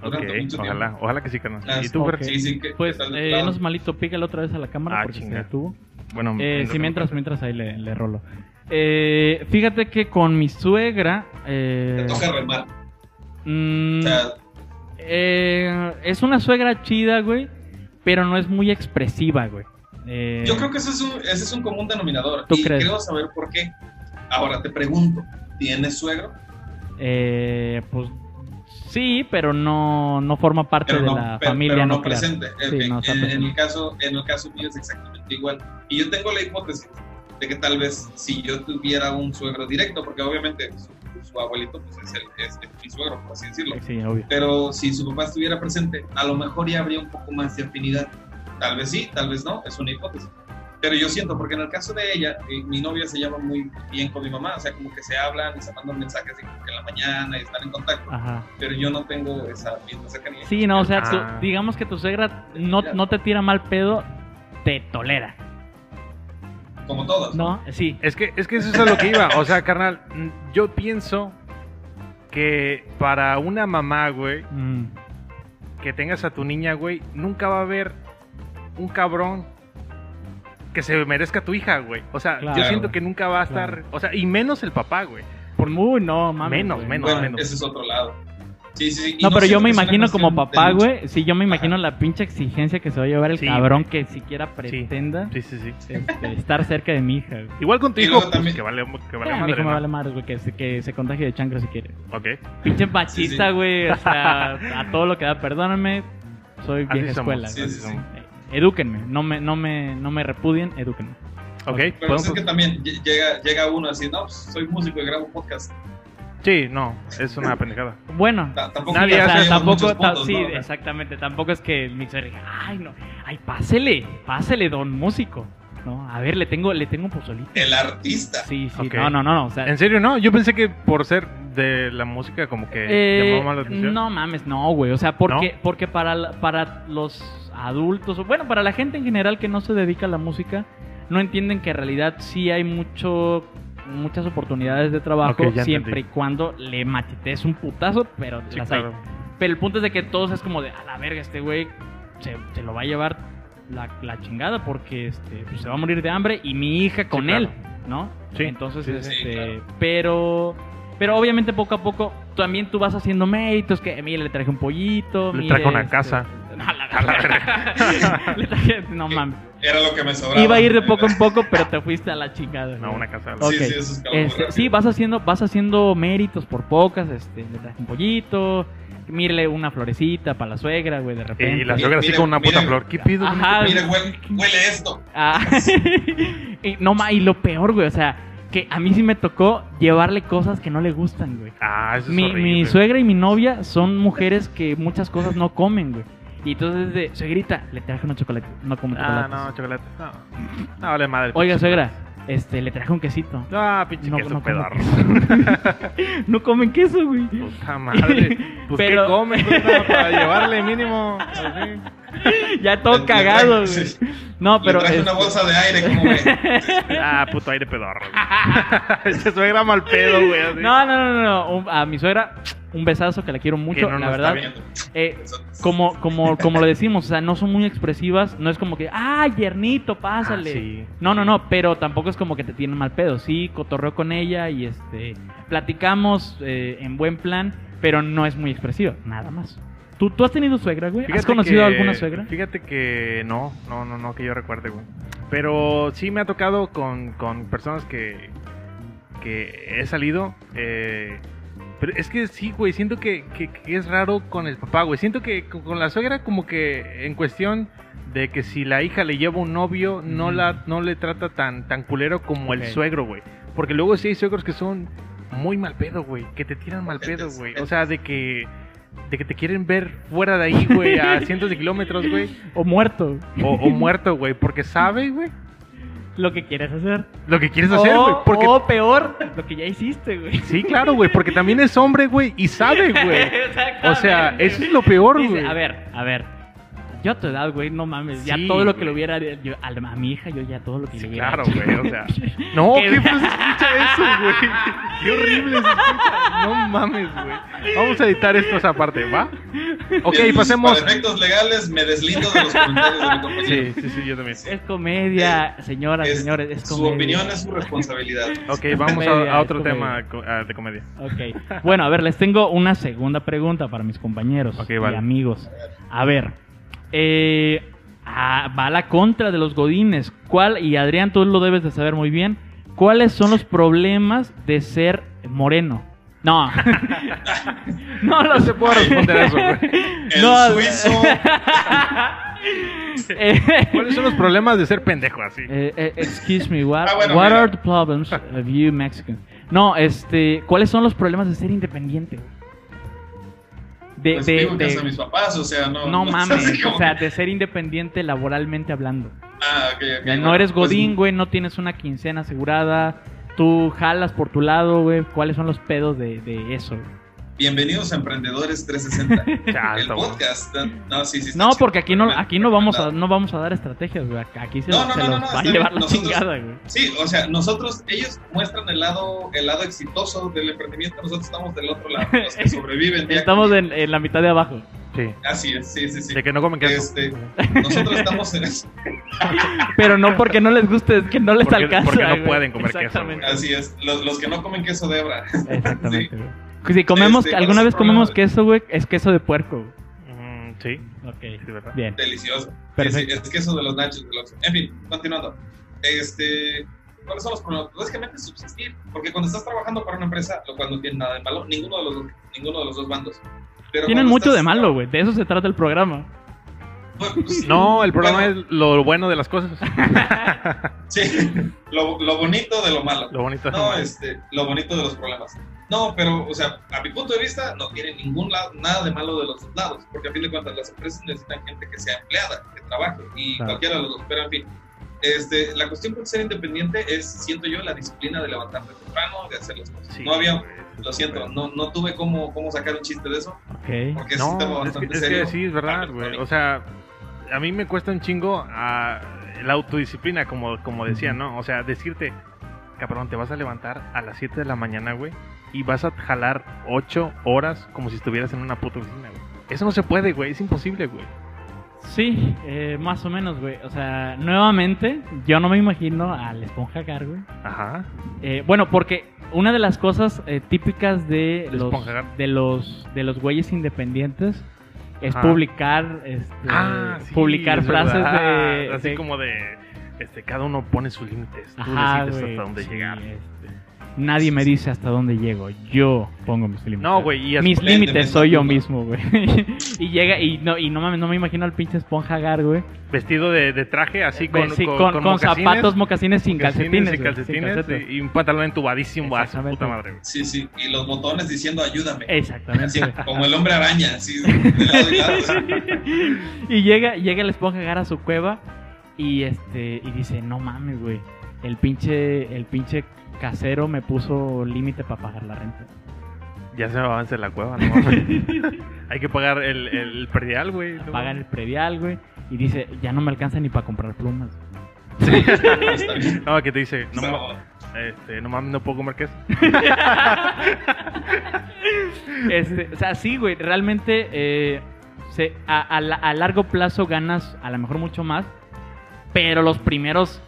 Ok, durante mucho tiempo. ojalá, ojalá que sí, carnal. Las- ¿Y tú, Fer? Ok. Sí, sí, que Pues, eh, no es malito, pícale otra vez a la cámara Ah, porque chinga. se detuvo. Bueno, Eh, lo mientras, mientras ahí le, le rolo. Eh, fíjate que con mi suegra. te Eh, toca remar. mm, O sea, eh, es una suegra chida, güey. Pero no es muy expresiva, güey. Eh, yo creo que ese es un, ese es un común denominador. ¿Tú y crees? creo saber por qué. Ahora te pregunto, ¿tienes suegro? eh, pues sí, pero no, no forma parte Pero de no, la pero- familia pero no nuclear. presente. Sí, Ok, no está en, en presente. el caso, en el caso mío es exactamente igual. Y yo tengo la hipótesis de que tal vez si yo tuviera un suegro directo, porque obviamente su, su abuelito pues, es, el, es mi suegro, por así decirlo. Sí, obvio. Pero si su papá estuviera presente, a lo mejor ya habría un poco más de afinidad. Tal vez sí, tal vez no, es una hipótesis. Pero yo siento, porque en el caso de ella, eh, mi novia se lleva muy bien con mi mamá, o sea, como que se hablan y se mandan mensajes en la mañana y están en contacto, Ajá. pero yo no tengo esa misma cercanía. Sí, no, o sea, tú- Ah. digamos que tu suegra no, no te tira mal pedo, te tolera, Como todos. ¿no? Sí. Es que, es que eso es a lo que iba. O sea, carnal, yo pienso que para una mamá, güey, Mm, que tengas a tu niña, güey, nunca va a haber un cabrón que se merezca a tu hija, güey. O sea, Claro. yo siento que nunca va a estar, Claro. o sea, y menos el papá, güey. por muy, no, mames. Menos, güey. menos. Bueno, ese es otro lado. Sí, sí, sí. Y No, pero yo me imagino como papá, güey. Sí, yo me imagino la pinche exigencia que se va a llevar el Sí, cabrón que siquiera pretenda Sí, sí, sí. este, estar cerca de mi hija. güey. Igual con tu Y hijo, luego pues, también- que vale, que vale Ah, mi madre, hijo me ¿no? vale madres, güey, que se, que se contagie de chancro si quiere. Ok. Pinche sí. güey. O sea, a todo lo que da, perdóname. Soy vieja escuela. Sí, güey. sí, sí. Eh, Edúquenme, no me, no me, no me repudien, edúquenme. Ok. Pero ¿podemos- pues es que también lle- llega, llega uno así, no, pues, soy músico y grabo podcast. Sí, no, es una pendejada. Bueno, Ta- Tampoco Nadie o sea, hace tenemos tampoco, puntos, sí, ¿no? exactamente, tampoco es que el mixer diga, ay, no, ay, pásele, pásele, don músico, ¿no? A ver, le tengo, le tengo un pozolito. El artista. Sí, sí, no, no, no, no, o sea, ¿En serio no? Yo pensé que por ser de la música como que eh, llamó más la atención. no mames, no, güey, o sea, porque, ¿No? porque para, la- para los adultos, o bueno, para la gente en general que no se dedica a la música, no entienden que en realidad sí hay mucho muchas oportunidades de trabajo siempre entendí. y cuando le machetees un putazo, pero Sí, las hay. claro. Pero el punto es de que todos es como de, a la verga, este güey se, se lo va a llevar la, la chingada porque este, pues, se va a morir de hambre y mi hija con él, ¿no? Sí, Entonces, este, claro. pero... Pero obviamente poco a poco también tú vas haciendo méritos, que mire, le traje un pollito, Le mire, traje una este, casa. No, la verga. Le traje- no mames. Era lo que me sobraba. Iba a ir de poco en poco, pero te fuiste a la chingada. No, una casa. Sí, sí, eso es Este, sí, vas haciendo, vas haciendo méritos por pocas, este, le traje un pollito, mírele una florecita para la suegra, güey, de repente. Y la suegra así con una puta mire. flor. ¿Qué pido? Ajá. Mire, huele, huele esto. Ah, y, no, ma, y lo peor, güey, o sea, que a mí sí me tocó llevarle cosas que no le gustan, güey. Ah, eso es Mi, horrible. mi suegra y mi novia son mujeres que muchas cosas no comen, güey. Y entonces de, suegrita, le traje unos chocolates, no como Ah, chocolates. no, chocolate. No. No, vale madre. Oiga, pinche suegra, este, le traje un quesito. Ah, pinche No, queso no como pedorro. no comen queso, güey. Puta madre. Pues Pero- ¿qué come? puta, para llevarle mínimo. Así. ya todo cagado, güey. sí. No, pero. Le traje una este, bolsa de aire, como ve. Ah, puto aire pedorro. güey. Ese suegra mal pedo, güey. así. No, no, no, no. Un- a mi suegra, un besazo que la quiero mucho, no la verdad. Eh, como, como, como lo decimos, o sea, no son muy expresivas. No es como que, ah, yernito, pásale. Ah, sí. No, no, no, pero tampoco es como que te tienen mal pedo. Sí, cotorreo con ella y este platicamos eh, en buen plan, pero no es muy expresiva, nada más. ¿Tú, ¿Tú has tenido suegra, güey? ¿Has Fíjate conocido que- alguna suegra? Fíjate que no, no, no, no, que yo recuerde, güey. Pero sí me ha tocado con, con personas que, que he salido. eh, pero es que sí, güey, siento que, que- que es raro con el papá, güey. Siento que con la suegra como que en cuestión de que si la hija le lleva un novio, no, la, no le trata tan, tan culero como Ok. el suegro, güey. Porque luego sí hay suegros que son muy mal pedo, güey. Que te tiran mal pedo, güey. O sea, de que... De que te quieren ver fuera de ahí, güey, a cientos de kilómetros, güey. O muerto. O, o muerto, güey, porque sabe, güey, Lo que quieres hacer. lo que quieres hacer, güey. O- Porque... o peor, lo que ya hiciste, güey. Sí, claro, güey, porque también es hombre, güey, y sabe, güey. O sea, eso es lo peor, güey. a ver, a ver. Yo a tu edad, güey, no mames. Ya todo lo que güey. le hubiera. yo- a, a mi hija, yo ya todo lo que Sí, le hubiera. claro, hecho. güey, o sea. No, Qué feo se escucha eso, güey. Qué horrible se escucha. No mames, güey. Vamos a editar esto esa parte, ¿va? Ok, Bien, pasemos. Para efectos legales, me deslindo de los comentarios de mi compañero. Sí, sí, sí, yo también. Es comedia, señoras, Es- señores. Es su comedia. opinión es su responsabilidad. Ok, vamos comedia, a, a otro tema ah, de comedia. Ok. Bueno, a ver, les tengo una segunda pregunta para mis compañeros Ok, y vale. amigos. A ver, eh, ah, va a la contra de los godines. ¿Cuál, y Adrián, tú lo debes de saber muy bien, cuáles son los problemas de ser moreno? No. no los se puedo responder a eso, güey. El No, suizo. Eh, ¿Cuáles son los problemas de ser pendejo así? Eh, eh, excuse me, what, Ah, bueno, what mira. are the problems of you Mexicans? No, este, ¿cuáles son los problemas de ser independiente? De, Pues de, vivo en de- casa de mis papás, o sea, no. no es mames, o sea, de ser independiente laboralmente hablando. Ah, ok, ok, Ya no bueno, eres pues, godín, güey, no tienes una quincena asegurada, tú jalas por tu lado, güey. ¿Cuáles son los pedos de, de eso? Bienvenidos a Emprendedores 360. Ya, el podcast. No, sí, sí. No, porque aquí no, aquí no vamos a, no vamos a dar estrategias, güey. Aquí se, No, no, se no, los no, no, va a llevar la Nosotros- chingada, güey. Sí, o sea, nosotros, ellos muestran el lado, el lado exitoso del emprendimiento, nosotros estamos del otro lado, los que sobreviven. Estamos en, en la mitad de abajo. Sí. Así es, sí, sí, sí. De que no comen queso. Este, nosotros estamos en eso. Pero no porque no les guste, es que no les Porque- alcanza. porque no güey. pueden comer queso. Así es. Los, los que no comen queso de hebra. Exactamente, Sí. Si comemos, Este, alguna ¿cuál es vez comemos queso, güey, es queso de puerco. Mm, sí, Ok, sí, ¿verdad? bien. Delicioso. Perfecto. sí, es queso de los nachos del Oxxo. En fin, continuando. Este, ¿Cuáles son los problemas? Básicamente subsistir. Porque cuando estás trabajando para una empresa, lo cual no tiene nada de malo, ninguno de los, dos- ninguno de los dos bandos. Pero Tienen mucho estás- de malo, güey. De eso se trata el programa. Pues, pues, No, el problema bueno, es lo bueno de las cosas. Sí, lo, lo bonito de lo malo. Lo bonito. No, este, lo bonito de los problemas. No, pero, o sea, a mi punto de vista, no tiene ningún lado, nada de malo de los dos lados, porque a fin de cuentas las empresas necesitan gente que sea empleada, que trabaje, y Claro. cualquiera los dos, pero en fin. Este, la cuestión con ser independiente es, siento yo, la disciplina de levantarte temprano, de hacer las cosas. Sí, no había, lo siento, no, no tuve cómo, cómo sacar un chiste de eso, Ok. porque es un tema No, es bastante que, es serio. que sí, es verdad, güey. O sea, a mí me cuesta un chingo ah, la autodisciplina, como, como decía, ¿no? O sea, decirte, cabrón, te vas a levantar a las 7 de la mañana, güey, y vas a jalar 8 horas como si estuvieras en una puta oficina, güey. Eso no se puede, güey, es imposible, güey. Sí, eh, más o menos, güey. O sea, nuevamente, yo no me imagino a la esponja Gar, güey. Ajá. Eh, bueno, porque una de las cosas eh, típicas de los, de los de los güeyes independientes es Ajá. publicar este, Ah, sí, publicar es frases de Así de- como de, este, cada uno pone sus límites. Tú Ajá, decides güey, hasta dónde sí, llegar. este, nadie me dice hasta dónde llego. Yo pongo mis límites. No, güey, y Mis límites soy yo mismo, güey. y llega y no y no mames, no me imagino al pinche esponja Gar, güey. vestido de, de traje, así con, Sí, con, con, con con mocasines. zapatos, mocasines sin calcetines. sin güey, calcetines y, y un pantalón entubadísimo a su Exactamente. puta madre. güey. Sí, sí, y los botones diciendo ayúdame. Exactamente. Así, como el hombre araña, así, de lado y lado. y llega, llega la esponja Gar a su cueva y este y dice, no mames, güey. El pinche, el pinche casero me puso límite para pagar la renta. Ya se me avanza en la cueva, no mames. Hay que pagar el, el predial, güey. no Pagan el predial, güey. Y dice, ya no me alcanza ni para comprar plumas. No, que te dice, no, ma- este, no mames, no puedo comer queso. Este, o sea, sí, güey, realmente eh, se, a, a la- a largo plazo ganas a lo mejor mucho más, pero los primeros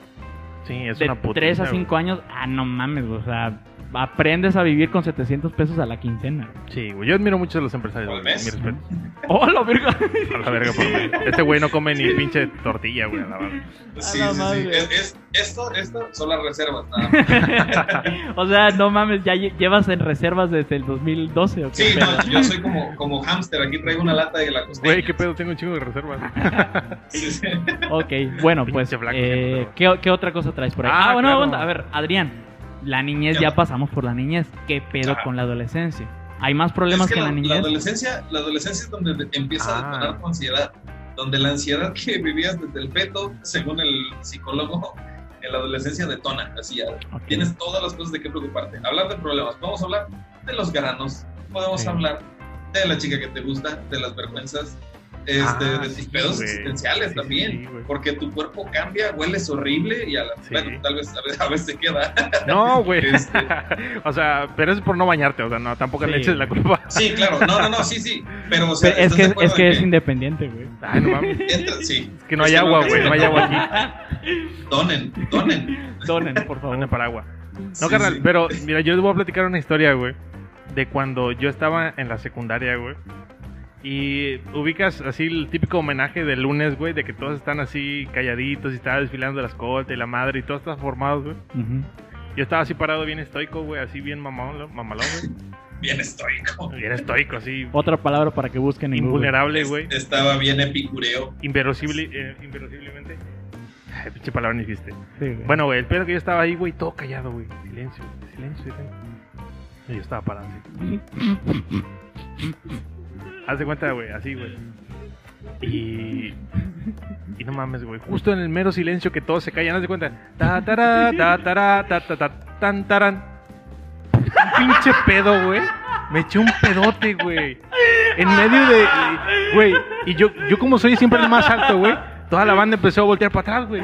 Sí, es de una puta. 3 a 5 años, ah, no mames, o sea, aprendes a vivir con 700 pesos a la quincena. Sí, güey. Yo admiro mucho a los empresarios. ¿Al mes? Mi respeto. ¡Oh, la verga! A la verga, por. Este güey no come ni pinche tortilla, güey. A la verga. Sí, la sí, sí. Es, es- esto, esto son las reservas, nada más. o sea, no mames, ya lle- llevas en reservas desde el 2012 o qué Sí, pedo? no, yo soy como, como hámster. Aquí traigo una lata de la costeña. Güey, qué pedo, tengo un chingo de reservas. Sí, sí. Ok, bueno, Pinche pues, flaco eh. ¿qué, qué otra cosa traes por ahí? Ah, Ah, bueno, claro. a ver, Adrián, la niñez, ¿Qué ya pasamos por la niñez. ¿Qué pedo Ajá. con la adolescencia? ¿Hay más problemas Es que, la la, la niñez? adolescencia, la adolescencia es donde empieza Ah. a detonar tu ansiedad, donde la ansiedad que vivías desde el feto, según el psicólogo, en la adolescencia detona, así ya. Tienes todas las cosas de qué preocuparte. Hablar de problemas, podemos hablar de los granos, podemos Sí. hablar de la chica que te gusta, de las vergüenzas, este, Ah, de sí, tus pedos güey. existenciales Sí, también, sí, porque tu cuerpo cambia, hueles horrible y a la, Sí. bueno, tal vez, a veces, a veces se queda. No, güey. Este. O sea, pero es por no bañarte, o sea, no, tampoco Sí. le eches la culpa. Sí, claro, no, no, no, sí, sí, pero o sea, Pero es ¿estás que, es que en es independiente, güey. Ay, no mames. Entra, sí. Es que no hay agua, güey, no hay agua aquí. Donen, donen. Donen, por favor. Pone para agua. No, Sí, carnal, sí. pero mira, yo les voy a platicar una historia, güey, de cuando yo estaba en la secundaria, güey. Y ubicas así el típico homenaje del lunes, güey, de que todos están así calladitos y estaba desfilando la escolta y la madre y todos están formados, güey. Ujú. Yo estaba así parado bien estoico, güey, así bien mamalón, mamalón, güey. Bien estoico. Bien estoico, así, Otra palabra para que busquen en invulnerable, güey. Estaba bien epicureo. Inverosible, eh, inverosiblemente. Ay, pinche palabra ni. Sí, güey. Bueno, güey, el pedo que yo estaba ahí, güey, todo callado, güey. Silencio, silencio, silencio. Y yo estaba parado así. Haz de cuenta, güey, así, güey. Y. Y no mames, güey. Justo en el mero silencio que todos se callan, haz de cuenta. Ta, tará, ta, tará, ta, ta, ta, tan, tarán. Un pinche pedo, güey. Me eché un pedote, güey. En medio de. Güey. Y yo, yo como soy siempre el más alto, güey. Toda la banda empezó a voltear para atrás, güey.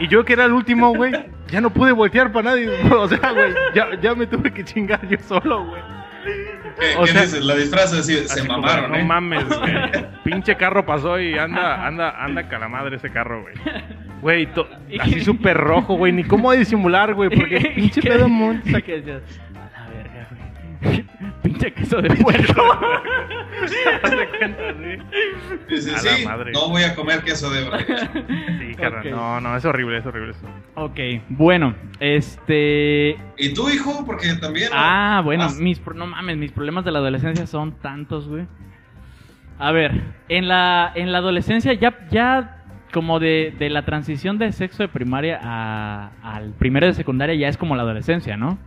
Y yo que era el último, güey. Ya no pude voltear para nadie. O sea, güey. Ya, ya me tuve que chingar yo solo, güey. ¿Qué, O qué sea- dices? La disfraza así, Así se como, mamaron, No ¿eh? mames, güey. Pinche carro pasó y anda, anda, anda calamadre ese carro, güey. Güey, así súper rojo, güey. Ni cómo disimular, güey. Porque pinche pedo mon- Pinche queso de puerco. Sí. Sí, madre. no voy a comer queso de hebra. Sí, carnal. No, no, es horrible, es horrible eso. ok, bueno, este... ¿Y tú, hijo? Porque también... Ah, bueno, mis, pro- no mames, mis problemas de la adolescencia son tantos, güey. A ver, en la, en la adolescencia ya, ya como de, de la transición de sexo de primaria a, al primero de secundaria ya es como la adolescencia, ¿no?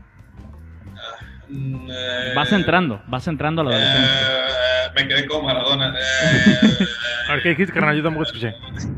Mm, eh, Vas entrando, vas entrando a la adolescencia. Me quedé como Maradona. Eh, A ver, ¿qué dijiste, carnal? Yo tampoco escuché.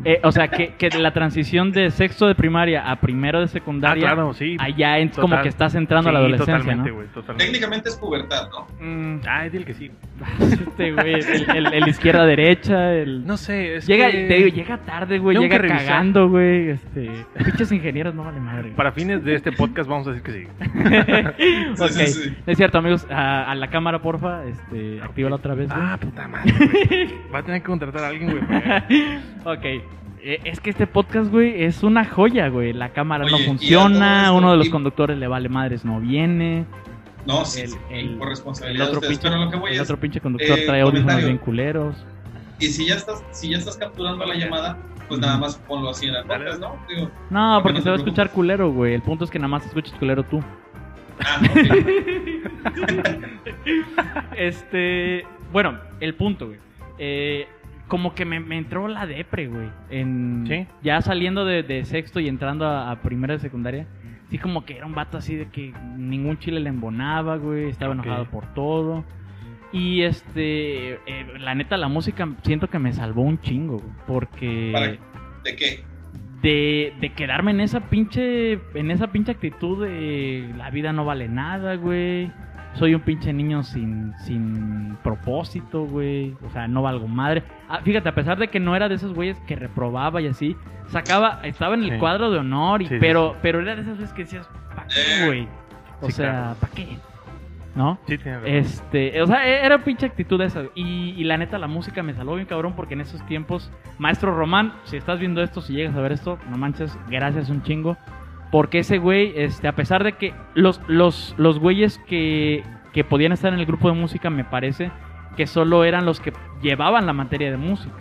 Eh, o sea, que, que de la transición de sexto de primaria a primero de Ah, como claro, sí. allá es como que estás entrando a la adolescencia, totalmente, ¿no? totalmente. técnicamente es pubertad, ¿no? Mm, Ay, dile que sí. este güey, el, el- el izquierda derecha, el... No sé, es Llega, que... te digo, llega tarde, güey, llega cagando, güey, este... Pinches ingenieros no vale madre. Para fines de este podcast vamos a decir que sí. ok, Sí, sí, sí. es cierto, amigos, a, a la cámara, porfa, este, actívala otra vez. Ah, puta madre. güey. Va a tener que contratar a alguien, güey. para- ok. Eh, Es que este podcast, güey, es una joya, güey. La cámara Oye, no funciona, esto, uno de los y- conductores le vale madres, no viene. No, sí, El, sí, el- por responsabilidad de otro ustedes. pinche, Pero lo que voy el es, otro pinche conductor eh, trae audífonos bien culeros. y si ya estás, si ya estás capturando la llamada, pues nada más ponlo así en el podcast, ¿no? Digo, No, porque no se va a escuchar culero, güey. El punto es que nada más escuches culero tú. ah, ok. Este, bueno, el punto, güey. Eh, como que me, me entró la depre, güey. En, Sí. Ya saliendo de, de sexto y entrando a, a primera de secundaria. Sí, como que era un vato así de que ningún chile le embonaba, güey. Estaba enojado por todo. Y este, eh, la neta, la música siento que me salvó un chingo, güey. Porque ¿Para ¿De qué? de, de quedarme en esa pinche en esa pinche actitud de la vida no vale nada, güey. Soy un pinche niño sin, sin propósito, güey. O sea, no valgo madre. Ah, fíjate, a pesar de que no era de esos güeyes que reprobaba y así, sacaba, estaba en el Sí. cuadro de honor, y, Sí, sí, pero, pero era de esas veces que decías, ¿para qué, güey? O sea, claro. ¿para qué? ¿No? Sí, tiene razón. Este, o sea, e- era pinche actitud esa. Y, y la neta, la música me salvó bien cabrón porque en esos tiempos, Maestro Román, si estás viendo esto, si llegas a ver esto, no manches, gracias un chingo. Porque ese güey, este, a pesar de que los, los, los güeyes que, que podían estar en el grupo de música, me parece que solo eran los que llevaban la materia de música.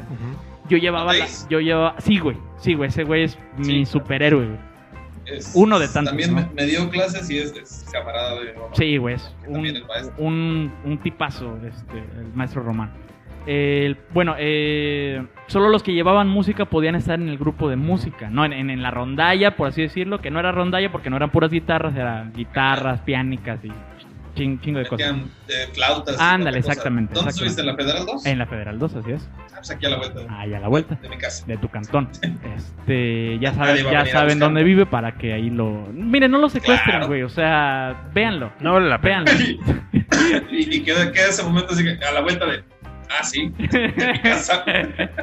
Yo llevaba la, yo llevaba, sí, güey, sí, güey, ese güey es mi Sí. superhéroe, güey. Es- Uno de tantos, También ¿no? me, me dio clases y es, es camarada de Román. Sí, güey, es un, un, un tipazo, este, el maestro Román. El- bueno, eh, solo los que llevaban música podían estar en el grupo de música, no en, en- en la rondalla, por así decirlo, que no era rondalla porque no eran puras guitarras, eran guitarras, piánicas y chin- chingo de cosas. Metían eh, flautas. Ándale, exactamente, ¿Dónde exactamente. estuviste? ¿En la Federal 2? En la Federal 2, así es. Ah, pues aquí a la vuelta. Ahí a la vuelta. De mi casa. de tu cantón. Este, ya saben, ya saben dónde vive para que ahí lo. Miren, no lo secuestren, Claro. güey. O sea, véanlo. No vale la pena. Véanlo. y, y queda, queda ese momento así que a la vuelta de. Ah, sí.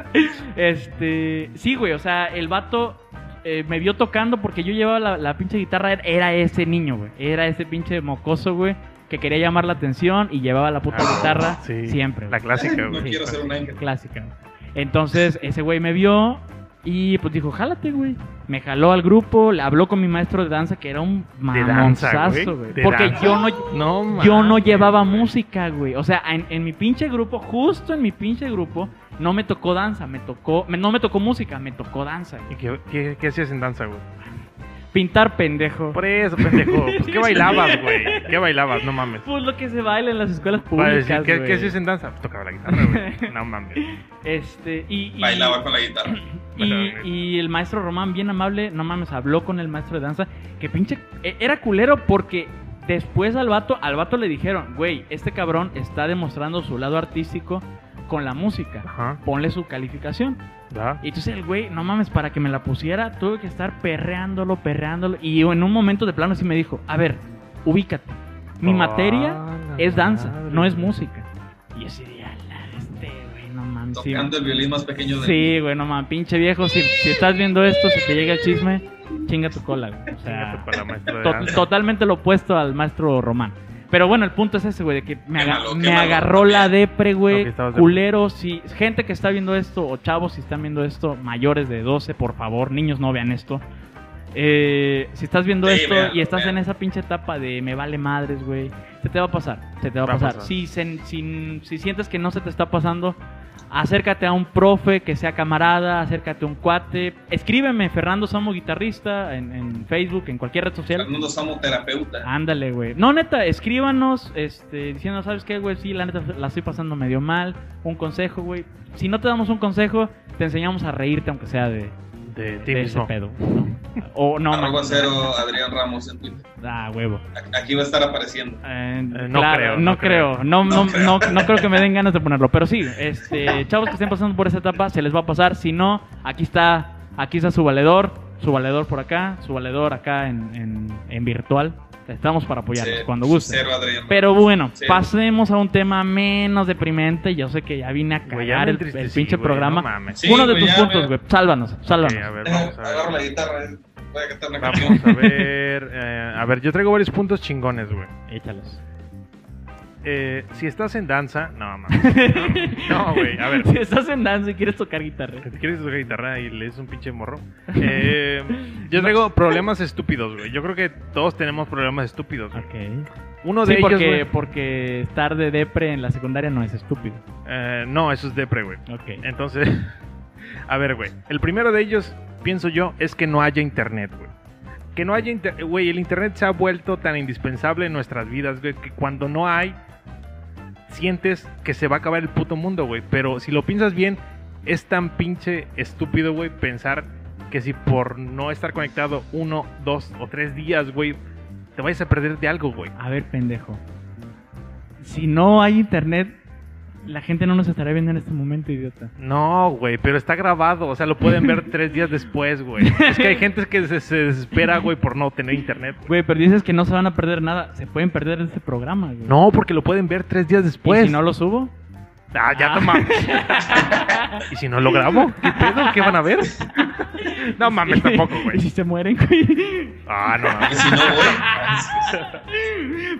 Este, sí, güey. O sea, el vato eh, me vio tocando porque yo llevaba la, la pinche guitarra. Era, ese niño, güey. Era ese pinche mocoso, güey. Que quería llamar la atención y llevaba la puta Ah, guitarra sí. siempre. La güey. clásica, No güey. Sí, quiero ser un ángel. Clásica. güey. Entonces, ese güey me vio y pues dijo, jálate, güey. Me jaló al grupo, le habló con mi maestro de danza, que era un mamonzazo, güey. Porque danza. yo no, No, yo no llevaba música, güey. O sea, en, en mi pinche grupo, justo en mi pinche grupo, no me tocó danza, me tocó, me- no me tocó música, me tocó danza. güey. ¿Y qué, qué, qué hacías en danza, güey? Pintar pendejo. Por eso, pendejo. Pues, ¿Qué bailabas, güey? ¿Qué bailabas? No mames. Pues lo que se baila en las escuelas públicas, ¿qué. ¿Qué hacías en danza? Pues, tocaba la guitarra, güey. No mames. Este, y, y- Bailaba con la guitarra. Y, y el maestro Román, bien amable, no mames, habló con el maestro de danza. Que pinche. e- Era culero porque después al vato, al vato le dijeron, güey, este cabrón está demostrando su lado artístico con la música. Ajá. Ponle su calificación. Y entonces el güey, no mames, para que me la pusiera, tuve que estar perreándolo, perreándolo. Y en un momento de plano sí me dijo, a ver, ubícate. Mi Ah, materia es danza, madre, no es música. Y yo así de, "A la este, güey, no mames. sí, Tocando el violín más pequeño de Sí, güey, no mames, pinche viejo, si, si estás viendo esto, si te llega el chisme, chinga tu cola, güey. O sea, tu cola, maestro de to- danza. totalmente lo opuesto al maestro Román. Pero bueno, el punto es ese, güey, de que me, aga- me agarró la depre, güey, culero. Si, gente que está viendo esto, o chavos, si están viendo esto, mayores de 12, por favor, niños no vean esto. Eh, si estás viendo Sí, esto y estás en esa pinche etapa de me vale madres, güey, se te va a pasar, se te va a Va a pasar. pasar. Si, se- si, si sientes que no se te está pasando, acércate a un profe que sea camarada, acércate a un cuate. Escríbeme, Fernando Samo Guitarrista, en, en Facebook, en cualquier red social. Fernando Samo, terapeuta. Ándale, güey. No, neta, escríbanos, este, diciendo, ¿sabes qué, güey? Sí, la neta la estoy pasando medio mal. Un consejo, güey. Si no te damos un consejo, te enseñamos a reírte, aunque sea de, De ti de ese mismo. pedo. ¿no? O no, Arroba cero Adrián Ramos en Twitter. Ah, huevo. Aquí va a estar apareciendo. Eh, no claro, creo, no, no creo. creo. No, no, No creo. no, no creo que me den ganas de ponerlo. Pero sí, este, chavos que estén pasando por esa etapa, se les va a pasar. Si no, aquí está, aquí está su valedor, su valedor por acá, su valedor acá en, en, en virtual. Estamos para apoyarlos Sí, cuando gusten. Cero. Pero bueno, Sí. pasemos a un tema menos deprimente. Yo sé que ya vine a cagar el, el pinche programa. No mames. Sí, Uno de tus ya, puntos, güey. Sálvanos, sálvanos. Ok, a ver, vamos a agarro la ver. guitarra. eh. Voy a cantar una Vamos canción. a ver. eh, a ver, yo traigo varios puntos chingones, güey. Échalos. Eh, si estás en danza, no, mames. No, güey, a ver. Si estás en danza y quieres tocar guitarra. Te quieres tocar guitarra y lees un pinche morro. Eh, yo traigo problemas estúpidos, güey. Yo creo que todos tenemos problemas estúpidos. Ok. Uno Sí, de ellos, porque, porque estar de depre en la secundaria no es estúpido. eh, no, eso es depre, güey. Ok. Entonces, a ver, güey. El primero de ellos, pienso yo, es que no haya internet, güey. Que no haya internet, güey. El internet se ha vuelto tan indispensable en nuestras vidas, güey, que cuando no hay, sientes que se va a acabar el puto mundo, güey. Pero si lo piensas bien, es tan pinche estúpido, güey, pensar que si por no estar conectado uno, dos o tres días, güey, te vayas a perder de algo, güey. A ver, pendejo. Si no hay internet, la gente no nos estará viendo en este momento, idiota. No, güey, pero está grabado. O sea, lo pueden ver tres días después, güey. Es que hay gente que se, se desespera, güey, por no tener internet. Güey, pero dices que no se van a perder nada. Se pueden perder este programa, güey. No, porque lo pueden ver tres días ¿Y después. si no lo subo? Ah, ya Ah. toma. ¿Y si no lo grabo? ¿Qué pedo? ¿Qué van a ver? No mames, tampoco, ¿Y güey. si se mueren, güey? Ah, no Y mames. si no voy.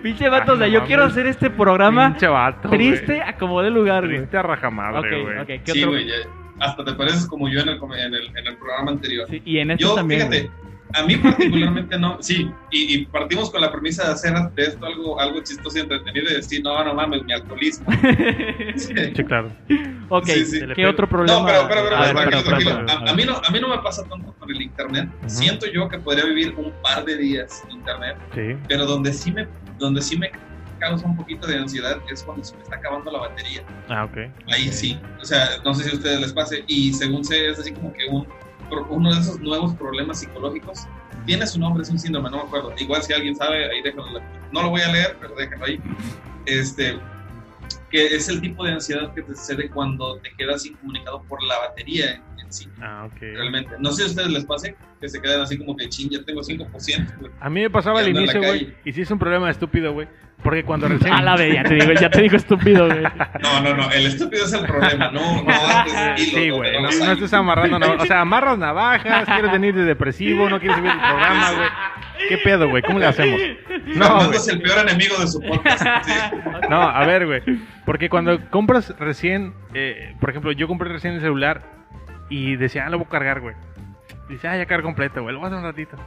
Pinche vato, o sea, Ah, no yo mames. quiero hacer este programa Pinche vato, triste güey. a como de lugar, güey. Triste a rajamadre, güey. ok, ¿qué Sí, otro? güey. Hasta te pareces como yo en el, en el, en el programa anterior. Sí, y en este Yo, también. fíjate, güey. A mí particularmente no, sí, y, y partimos con la premisa de hacer de esto algo, algo chistoso y entretenido y decir, no, no mames, mi alcoholismo. Sí. Sí, claro. ok, Sí, sí. ¿qué otro problema? No, pero, pero, pero, A ver, pero, tranquilo. A, a mí no, a mí no me pasa tanto con el internet. Ujú. Siento yo que podría vivir un par de días sin internet, Sí. pero donde sí me, donde sí me causa un poquito de ansiedad es cuando se me está acabando la batería. Ah, ok. Ahí sí. O sea, no sé si a ustedes les pase. Y según sé, es así como que un, uno de esos nuevos problemas psicológicos. Tiene su nombre, es un síndrome, no me acuerdo. Igual si alguien sabe, ahí déjenlo. No lo voy a leer, pero déjenlo ahí. Este, que es el tipo de ansiedad que te sucede cuando te quedas incomunicado por la batería en sí. Ah, ok. Realmente. No sé si a ustedes les pase que se quedan así como que ching, ya tengo 5%. güey". A mí me pasaba al inicio, güey. Y sí es un problema estúpido, güey. Porque cuando recién. A la vez, ya te digo, ya te digo estúpido, güey. No, no, no. El estúpido es el problema. No, no antes de hilos, Sí, güey. no No, estés amarrando navajas. O sea, amarras navajas, quieres venir de depresivo, no quieres subir el programa, güey. ¿Qué pedo, güey? ¿Cómo le hacemos? No, es el peor enemigo de su podcast. Sí. No, a ver, güey. Porque cuando compras recién, eh, por ejemplo, yo compré recién el celular y decía, ah, lo voy a cargar, güey. Dice, ah, ya cargo completo, güey, lo voy a hacer un ratito.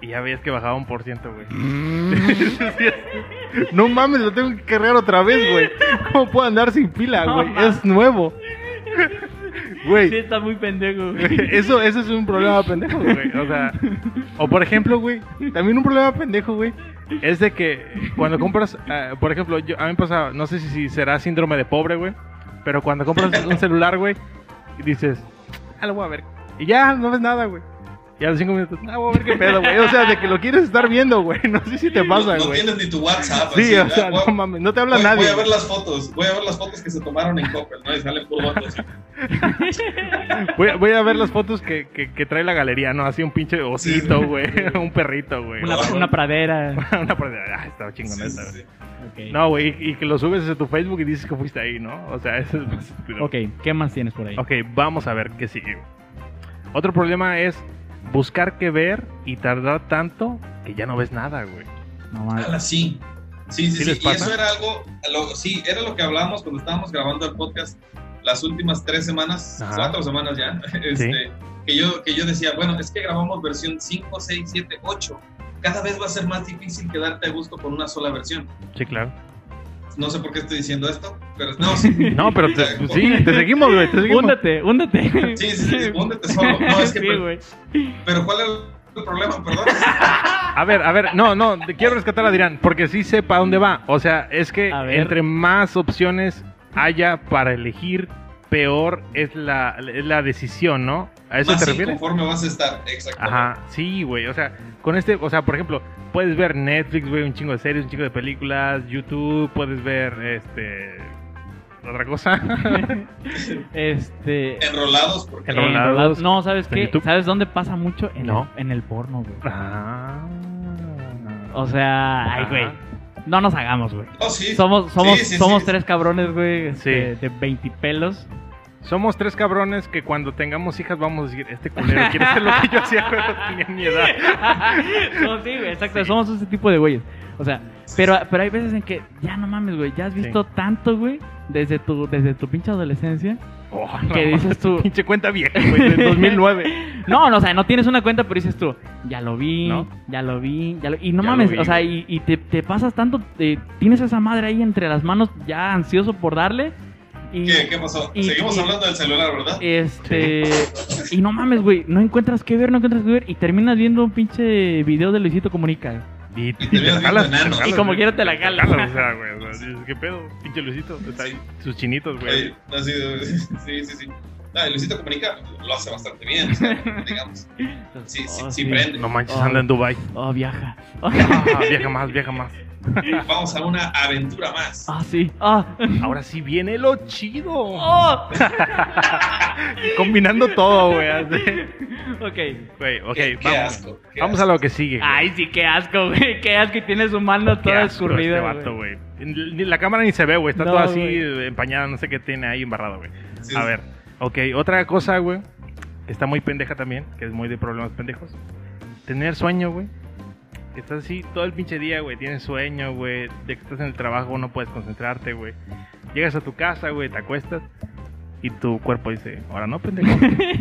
Y ya veías que bajaba un por ciento, güey. no mames, lo tengo que cargar otra vez, güey. ¿Cómo puedo andar sin pila, No güey? mames. es nuevo. Güey, Sí, está muy pendejo, güey. eso, eso es un problema pendejo, güey. O sea, o por ejemplo, güey, también un problema pendejo, güey, es de que cuando compras, ah, por ejemplo, yo, a mí me pasa, no sé si, si será síndrome de pobre, güey, pero cuando compras un celular, güey, dices, ah, lo voy a ver. Y ya, no ves nada, güey. Y a los cinco minutos, ah, voy a ver qué pedo, güey. O sea, de que lo quieres estar viendo, güey. No sé si te pasa, no, no güey. tienes ni tu WhatsApp. Sí, así, o sea, no mames, no te habla voy- nadie. voy a ver güey. las fotos. Voy a ver las fotos que se tomaron en Coppel, ¿no? Y salen por fotos. Voy, a- voy a ver las fotos que, que, que trae la galería, ¿no? Así un pinche osito, güey. un perrito, güey. Una, una pradera. Una pradera. Ah, estaba chingona Sí, esta, sí, güey. No, güey, y, y que lo subes a tu Facebook y dices que fuiste ahí, ¿no? O sea, eso es más estúpido. Ok, ¿qué más tienes por ahí? Ok, vamos a ver qué sigue. Otro problema es buscar qué ver y tardar tanto que ya no ves nada, güey. No sí. Sí, ¿Sí sí, sí. Y eso era algo, lo- sí, era lo que hablábamos cuando estábamos grabando el podcast las últimas tres semanas, Ajá. cuatro semanas ya, este, que, yo, que yo decía, bueno, es que grabamos versión 5, 6, 7, 8. Cada vez va a ser más difícil quedarte a gusto con una sola versión. Sí, claro. No sé por qué estoy diciendo esto, pero no, sí. No, pero te- sí, te seguimos, güey, te seguimos. Húndete, húndete. Sí, sí, sí, húndete solo. No, es que, Sí, pero, güey. pero ¿cuál es el problema? Perdón. A ver, a ver, no, no, quiero rescatar a Dirán, porque sí sé para dónde va. O sea, es que entre más opciones haya para elegir, peor es la, es la decisión, ¿no? ¿A eso Más te refieres? inconforme vas a estar, exactamente. Ajá, sí, güey. O sea, con este, o sea, por ejemplo, puedes ver Netflix, güey, un chingo de series, un chingo de películas, YouTube, puedes ver, este, otra cosa. Este. Enrolados, porque Enrolados. enrolados. No, ¿sabes qué? YouTube. ¿Sabes dónde pasa mucho? En, No. el, en el porno, güey. ah. O sea, ay, güey. No nos hagamos, güey. Oh, sí. Somos, somos, Sí, sí, somos sí. tres cabrones, güey, este, Sí. de 20 pelos. Somos tres cabrones que cuando tengamos hijas vamos a decir, este culero quiere hacer lo que yo hacía cuando tenía mi edad. no, sí, güey, exacto. Somos ese tipo de güeyes. O sea, pero, pero hay veces en que ya no mames, güey. Ya has visto tanto, güey, desde tu, desde tu pinche adolescencia. Oh, ¿Qué no, dices tú? Pinche cuenta vieja, güey, del 2009. No, no, o sea, no tienes una cuenta, pero dices tú, ya lo vi, ¿No? ya lo vi, ya lo Y no Ya mames, vi, o sea, y, y te, te pasas tanto, te- tienes esa madre ahí entre las manos, ya ansioso por darle. Y, ¿Qué, ¿Qué pasó? y- Seguimos y- hablando del celular, ¿verdad? Este. Y no mames, güey. No encuentras qué ver, no encuentras qué ver. Y terminas viendo un pinche video de Luisito Comunica. Y, y te te la jalas, jalas, Y como quiera te la Te jalas. jalas, o sea, güey. o sea, dices, ¿Qué pedo? Pinche Luisito. Está ahí, sus chinitos, güey. Así de- sí, sí, sí. Ah, el Luisito Comunica lo hace bastante bien, o sea, digamos. Sí, sí, Oh, sí prende. No manches, Oh. anda en Dubai. Oh, viaja. Ah, viaja más, viaja más. Vamos a una aventura más. Ah, sí. Ah. Ahora sí viene lo chido. Oh. Combinando todo, güey. Ok. Güey, ok, Qué- qué vamos. asco, qué Vamos a lo que sigue. güey. Ay, sí, qué asco, güey. Qué asco. Y tiene su mano Qué toda escurrida. este vato, güey. Ni- La cámara ni se ve, güey. Está No, todo así güey. eh, empañada, no sé qué tiene ahí embarrado, güey. Sí, A sí. ver, ok, otra cosa, güey, que está muy pendeja también, que es muy de problemas pendejos. Tener sueño, güey. Que estás así todo el pinche día, güey. Tienes sueño, güey. De que estás en el trabajo, no puedes concentrarte, güey. Llegas a tu casa, güey, te acuestas. Y tu cuerpo dice, ahora no, pendejo.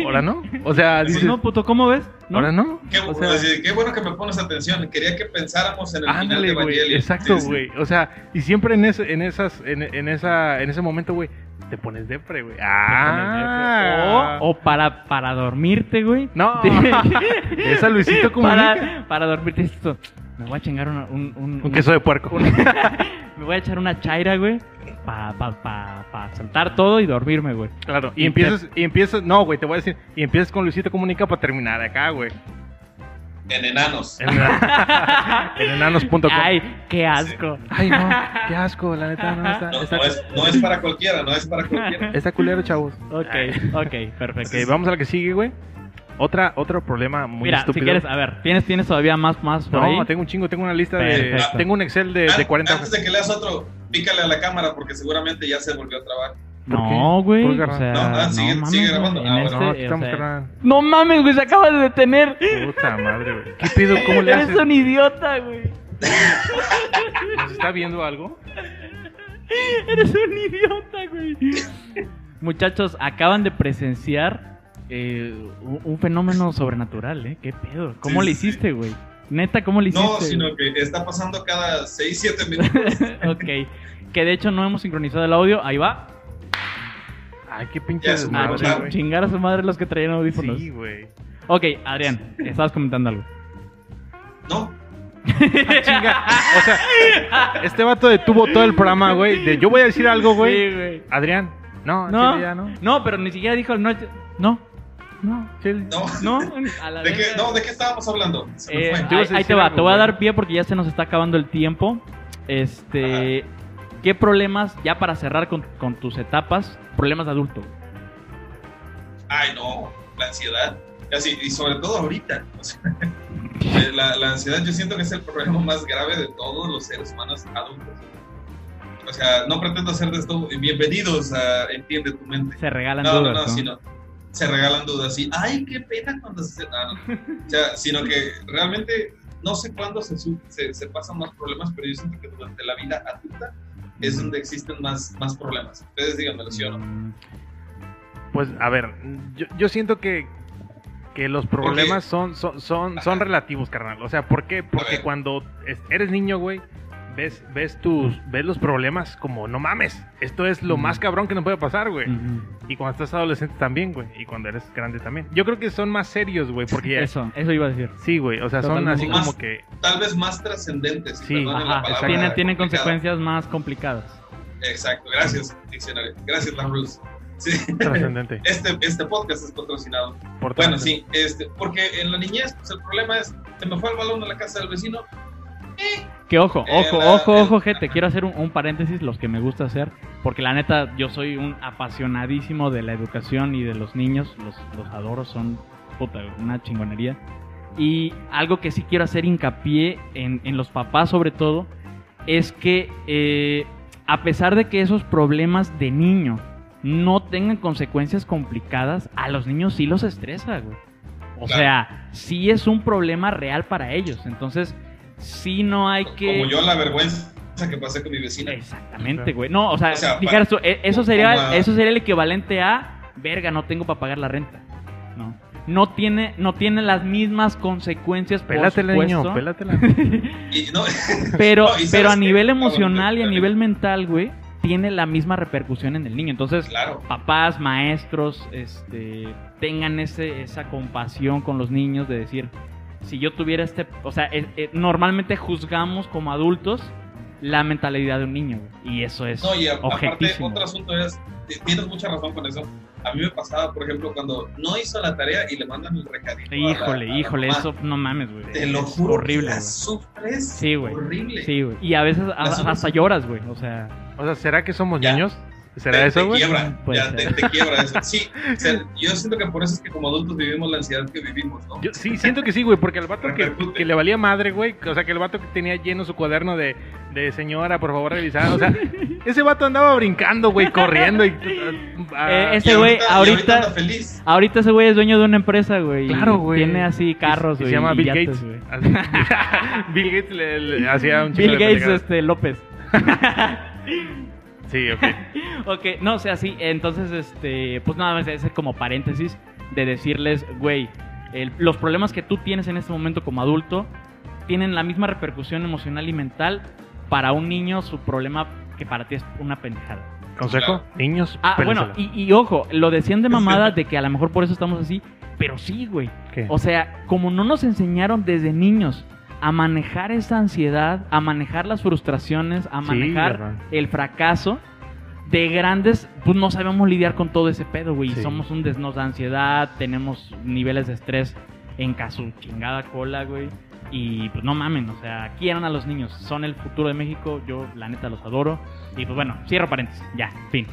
Ahora no. O sea, Pues dices, no, puto, ¿cómo ves? ¿No? ahora no. Qué, O sea, así, qué bueno que me pones atención. Quería que pensáramos en el final ándale, de güey. Evangelion. Exacto, Sí, sí. güey. O sea, y siempre en, ese, en, esas, en, en, esa, en ese momento, güey, te pones depre, güey. Ah. O, o para, para dormirte, güey. No. Esa Luisito comunica. para, para dormirte. esto, Me voy a chingar una- un, un, Un queso de puerco. Me voy a echar una chaira, güey. Para pa, pa, pa soltar todo y dormirme, güey. Claro, y Y empiezas, y empiezas, no, güey, te voy a decir, y empiezas con Luisito Comunica para terminar acá, güey. En enanos. En, en enanos.com. Ay, qué asco. Ay, no, qué asco, la neta, no, está, No, está, no es, no es para cualquiera, no es para cualquiera. está culero, chavos. Ok, ok, perfecto. Ok, vamos a la que sigue, güey. Otra, otro problema muy Mira, estúpido. si quieres, a ver, ¿tienes, tienes todavía más, más por no, ahí? tengo un chingo, tengo una lista de... Perfecto. Tengo un Excel de, de An- 40 Antes de que leas otro, pícale a la cámara porque seguramente ya se volvió a trabar. ¿Por No, güey. ¿Por qué, O sea, No, ah, no, sigue- mames, sigue grabando. Ah, este, No, o aquí estamos sea, carnal. No mames, güey, se acaba de detener. Puta madre, güey. ¿Qué pedo? ¿Cómo le Eres haces? un idiota, güey. ¿Nos está viendo algo? Eres un idiota, güey. Muchachos, acaban de presenciar eh, un, un fenómeno sobrenatural, ¿eh? ¿Qué pedo? ¿Cómo Sí, le hiciste, güey? Neta, ¿cómo le hiciste? No, sino que está pasando cada 6, 7 minutos. ok. Que de hecho no hemos sincronizado el audio. Ahí va. Ay, qué pinche Ya es A una desmadre, madre, chi- güey. chingar a su madre los que traían audífonos. Sí, güey. Ok, Adrián, estabas comentando algo. No, Chinga. O sea, este vato detuvo todo el programa, güey. De yo voy a decir algo, güey. Sí, güey. Adrián. No, No, ya no. no, pero ni siquiera dijo no. No, no, Chile. no. no. A la ¿De qué, no, ¿de qué estábamos hablando? Se me Eh, fue. Ahí, te va, algo, te voy a dar pie porque ya se nos está acabando el tiempo. Este, ¿qué problemas, ya para cerrar con, con tus etapas, problemas de adulto? Ay, no, la ansiedad. Así, y sobre todo ahorita. o sea, eh, la, la ansiedad yo siento que es el problema más grave de todos los seres humanos adultos. O sea, no pretendo hacer de esto bienvenidos a Entiende tu mente. Se regalan No, no, dudas, no, ¿no? sino se regalan dudas y, ay, qué pena cuando se... ah, no. O sea, sino que realmente no sé cuándo se, se, se pasan más problemas, pero yo siento que durante la vida adulta es donde existen más, más problemas. Ustedes díganmelo, ¿sí o no? Mm, Pues, a ver, yo, yo siento que, que los problemas son, son, son, son relativos, carnal. O sea, ¿por qué? Porque cuando es- eres niño, güey, ves, ves tus, ves los problemas como, no mames, esto es lo más cabrón que nos puede pasar, güey. Y cuando estás adolescente también, güey. Y cuando eres grande también. Yo creo que son más serios, güey, porque ya... Eso, eso iba a decir. Sí, güey, o sea, son así Más- como que... Tal vez más trascendentes. Sí, la Ajá, palabra tienen, consecuencias más complicadas. Exacto, gracias, diccionario. Gracias, Lambrus. Sí. Trascendente. Este, este podcast es patrocinado. por Bueno, sí, este, porque en la niñez, pues el problema es, se me fue el balón a la casa del vecino. Que ojo, Eh, ojo, ojo, ojo, gente. Quiero hacer un, un paréntesis, los que me gusta hacer. Porque la neta, yo soy un apasionadísimo de la educación y de los niños. Los, los adoro, son puta, una chingonería. Y algo que sí quiero hacer hincapié en, en los papás, sobre todo, es que eh, a pesar de que esos problemas de niño no tengan consecuencias complicadas, a los niños sí los estresa, güey. O Claro. sea, sí es un problema real para ellos. Entonces, sí no hay que... Como yo la vergüenza que pasé con mi vecina. Exactamente, güey. No, o sea, O sea, dijeras tú, e- eso sería, eso sería el equivalente a, verga, no tengo para pagar la renta. No. No tiene, no tiene las mismas consecuencias, por Pélatela, niño, supuesto, pélatela. Y no, pero, No, ¿y pero a nivel emocional y a nivel mental, güey, tiene la misma repercusión en el niño. Entonces, claro. papás, maestros, este, tengan ese, esa compasión con los niños de decir, si yo tuviera este, o sea, eh, eh, normalmente juzgamos como adultos la mentalidad de un niño, güey, y eso es No, y a- aparte, otro asunto es, tienes mucha razón con eso. A mí me pasaba, por ejemplo, cuando no hizo la tarea y le mandan el recadito. a la- Híjole, a híjole, eso no mames, güey. Te lo Es juro. horrible, que la sufres. Sí, güey. Horrible. Sí, güey. Y a veces hasta lloras, güey. O sea, O sea, ¿será que somos Ya. niños? ¿Será te, eso, te güey? quiebra, ya, te, ser. te quiebra eso. Sí, o sea, yo siento que por eso es que como adultos vivimos la ansiedad que vivimos, ¿no? Yo sí, siento que sí, güey, porque el vato que, le valía madre, güey, o sea, que el vato que tenía lleno su cuaderno de, de señora, por favor, revisar, o sea, ese vato andaba brincando, güey, corriendo y... ah, Eh, ese güey, ahorita- feliz. ahorita ese güey es dueño de una empresa, güey. Claro, güey. Tiene así carros, güey. Se llama Bill Gates. Bill Gates le, le hacía un chingo Bill de Gates este, López. Sí, ok. Ok, no, o sea, sí, entonces, este, pues nada más ese como paréntesis de decirles, güey, el- los problemas que tú tienes en este momento como adulto tienen la misma repercusión emocional y mental para un niño, su problema que para ti es una pendejada. ¿Consejo? Claro. Niños, Ah, bueno, y ojo, lo decían de mamada de que a lo mejor por eso estamos así, pero sí, güey. ¿Qué? O sea, como no nos enseñaron desde niños a manejar esa ansiedad, a manejar las frustraciones, a manejar el fracaso, de grandes, pues no sabemos lidiar con todo ese pedo, güey. Sí. Somos un desnos de ansiedad, tenemos niveles de estrés en caso chingada cola, güey. Y pues no mamen, o sea, quieran a los niños, son el futuro de México, yo la neta los adoro. Y pues bueno, cierro paréntesis, ya, fin.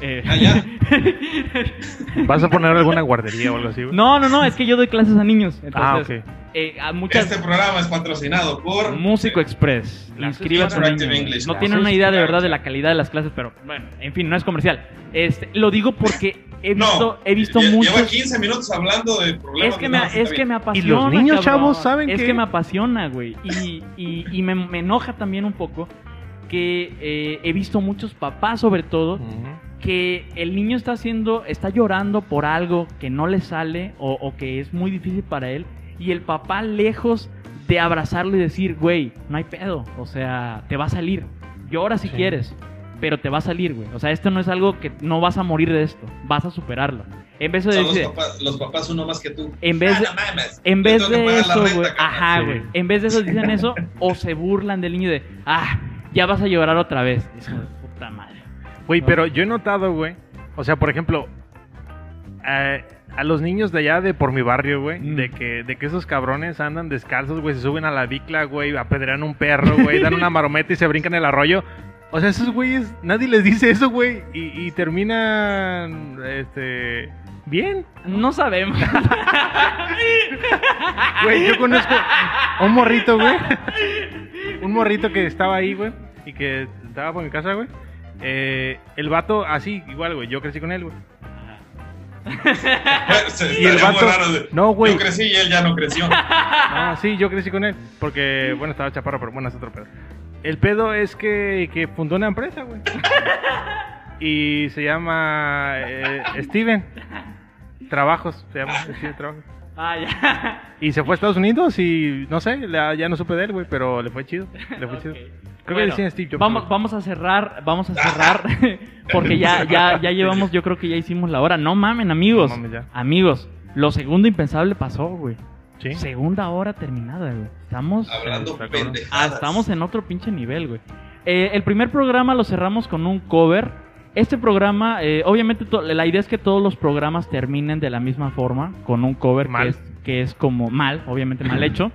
Eh, Ah. ¿Vas a poner alguna guardería o algo así, güey? no, no, no, es que yo doy clases a niños. Ah, Entonces, ok. eh, a muchas... Este programa es patrocinado por Músico Express. Niños. English No tienen una idea de verdad de la calidad de las clases, pero bueno, en fin, no es comercial. Este, lo digo porque he No, visto, he visto lle- muchos. Lleva 15 minutos hablando de problemas. Es que, de me, es que me apasiona. los niños, cabrón. chavos, saben Es que- que me apasiona, güey. Y, y, y me, me enoja también un poco que eh, he visto muchos papás, sobre todo. Que el niño está haciendo, está llorando por algo que no le sale o, o que es muy difícil para él. Y el papá, lejos de abrazarlo y decir, güey, no hay pedo. O sea, te va a salir. Llora si Sí. quieres, pero te va a salir, güey. O sea, esto no es algo que no vas a morir de esto. Vas a superarlo. En vez de Son los decir, papás, los papás uno más que tú. en vez Ah, de, no mames, en vez de eso, güey. Ajá, Sí. güey. En vez de eso dicen eso o se burlan del niño de, ah, ya vas a llorar otra vez. Es como, puta madre. Güey, No. pero yo he notado, güey. O sea, por ejemplo, eh, a los niños de allá de por mi barrio, güey, Mm. de que de que esos cabrones andan descalzos, güey, se suben a la bicla, güey, apedrean un perro, güey, dan una marometa y se brincan el arroyo. O sea, esos güeyes, nadie les dice eso, güey, y, y terminan, este, bien. No sabemos. Güey, yo conozco a un morrito, güey. Un morrito que estaba ahí, güey. Y que estaba por mi casa, güey. Eh, el vato, así, igual, güey. Yo crecí con él, güey. Y el vato- raro No, güey. Yo crecí y él ya no creció. No, sí, yo crecí con él. Porque, bueno, estaba chaparro, pero bueno, es otro pedo. El pedo es que, que fundó una empresa, güey. Y se llama eh, Steven. Trabajos, se llama Steven Trabajos. Ah, ya. Y se fue a Estados Unidos y no sé, la- ya no supe de él, güey, pero le fue chido. Le fue chido. Ok. Creo Bueno, que decía Steve Jobs. Vamos, vamos a cerrar, vamos a cerrar, porque ya, ya, ya llevamos, yo creo que ya hicimos la hora. No mamen, amigos. No mames, ya. Amigos, lo segundo impensable pasó, güey. Sí. Segunda hora terminada, güey. Estamos, Hablando Está cabrón. ah, estamos en otro pinche nivel, güey. Eh, el primer programa lo cerramos con un cover. Este programa, eh, obviamente, la idea es que todos los programas terminen de la misma forma, con un cover que es, que es como mal, obviamente mal hecho.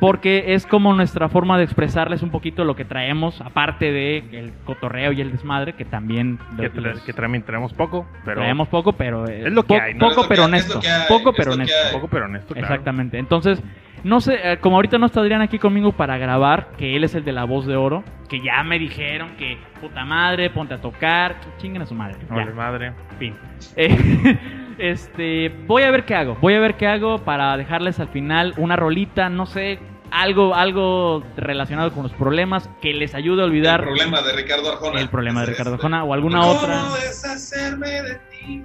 Porque es como nuestra forma de expresarles un poquito lo que traemos, aparte de el cotorreo y el desmadre, que también Que, los- tra- que también traemos poco, pero traemos poco, pero eh, Es lo que po- hay, ¿no? poco pero honesto, poco pero honesto. poco pero honesto, claro. Exactamente. Entonces, no sé, eh, como ahorita no está Adrián aquí conmigo para grabar, que él es el de la voz de oro, que ya me dijeron que puta madre, ponte a tocar, chinguen a su madre. Ya, madre. fin. Eh, este, voy a ver qué hago. Voy a ver qué hago para dejarles al final una rolita, no sé, algo, algo relacionado con los problemas que les ayude a El olvidar problema de Ricardo Arjona. el problema de Ricardo este. Arjona o alguna ¿Cómo otra. deshacerme de ti?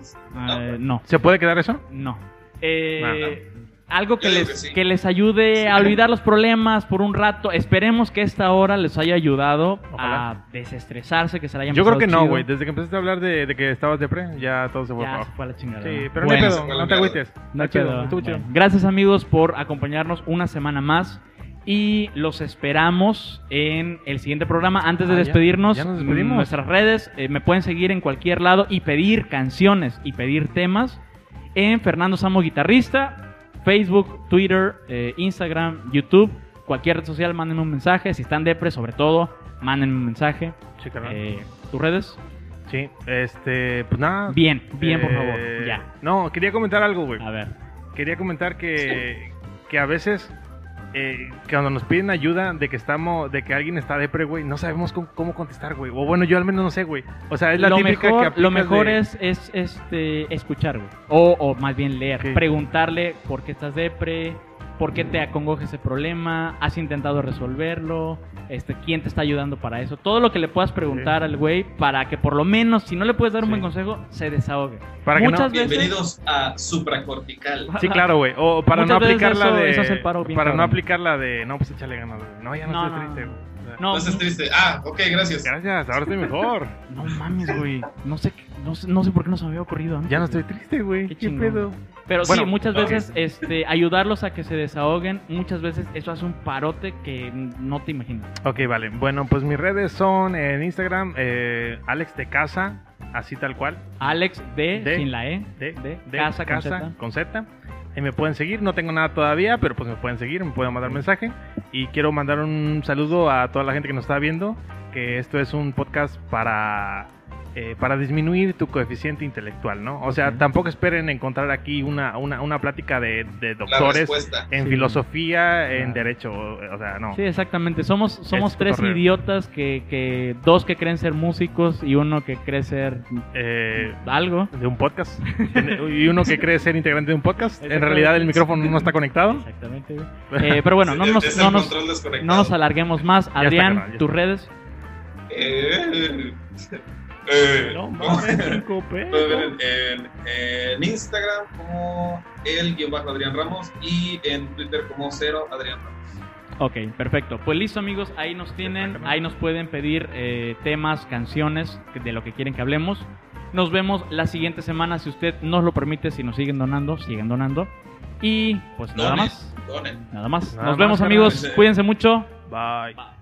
Eh, no. ¿Se puede quedar eso? No. Eh, algo que les, que sí. que les ayude a olvidar los problemas por un rato. Esperemos que esta hora les haya ayudado Ojalá. a desestresarse, que se la hayan Yo creo que no, chido. güey. Desde que empezaste a hablar de, de que estabas depre, ya todo se fue para Ya se fue a la chingada. Sí, ¿no? pero Bueno, no pedo, no te agüites. no pedo. Bueno, gracias amigos por acompañarnos una semana más. Y los esperamos en el siguiente programa. Antes de Ah, ya. despedirnos, Ya nos despedimos. en nuestras redes eh, me pueden seguir en cualquier lado y pedir canciones y pedir temas en Fernando Samo Guitarrista, Facebook, Twitter, eh, Instagram, YouTube, cualquier red social, mándenme un mensaje. Si están depre, sobre todo, mándenme un mensaje. Sí, carnal. Eh, ¿Tus redes? Sí, este, pues nada. Bien, bien, por Eh, favor. Ya. No, quería comentar algo, güey. A ver. Quería comentar que, que a veces eh, que cuando nos piden ayuda de que estamos, de que alguien está depre, güey, no sabemos cómo, cómo contestar, güey. O bueno, yo al menos no sé, güey. O sea, es la lo típica mejor, que lo mejor de- es, es este, escuchar, güey. O, o más bien leer. Sí. Preguntarle por qué estás depre, ¿Por qué te acongoja ese problema? ¿Has intentado resolverlo? Este, ¿Quién te está ayudando para eso? Todo lo que le puedas preguntar al güey para que por lo menos, si no le puedes dar un Sí. buen consejo, se desahogue. Para que no- Muchas veces... Bienvenidos a Supracortical. Sí, claro, güey. O para Muchas no aplicar la eso- de. eso hace el paro bien para no aplicar la de. No, pues échale ganas, güey. No, ya no, No, estoy no, triste, güey. No, No triste. Ah, ok, gracias. Gracias, ahora estoy mejor. no mames, güey. No sé, qué- no, sé, no sé por qué no se me había ocurrido antes. ya no estoy triste, güey. Qué ¿Qué, pedo? Pero Bueno, sí, muchas veces este, ayudarlos a que se desahoguen, muchas veces eso hace un parote que no te imaginas. Ok, vale. Bueno, pues mis redes son en Instagram, eh, Alex de Casa, así tal cual. Alex de, De- sin la E, De, de, de casa, con Z. con Z. Ahí me pueden seguir, no tengo nada todavía, pero pues me pueden seguir, me pueden mandar mensaje. Y quiero mandar un saludo a toda la gente que nos está viendo, que esto es un podcast para, eh, para disminuir tu coeficiente intelectual, ¿no? O sea, tampoco esperen encontrar aquí una, una, una plática de, de doctores en Sí. filosofía, en derecho, o sea, no. Sí, exactamente. Somos, somos Es tres idiotas que, que dos que creen ser músicos y uno que cree ser Eh, algo. de un podcast. y uno que cree ser integrante de un podcast. En realidad el micrófono no está conectado. Exactamente. Eh, pero bueno, no nos, no nos, no nos alarguemos más. Adrián, tus redes. Eh, eh, No, ¿cómo? mames, cinco pesos. Pueden ver en, en Instagram como el guion bajo Adrián Ramos y en Twitter como cero Adrián Ramos. Ok, perfecto. Pues listo amigos, ahí nos tienen, ahí nos pueden pedir eh, temas, canciones de lo que quieren que hablemos. Nos vemos la siguiente semana, si usted nos lo permite, si nos siguen donando, siguen donando. Y pues nada Donen, más, donen. nada más. Nada Nos más, vemos amigos, cuídense mucho. Bye. Bye.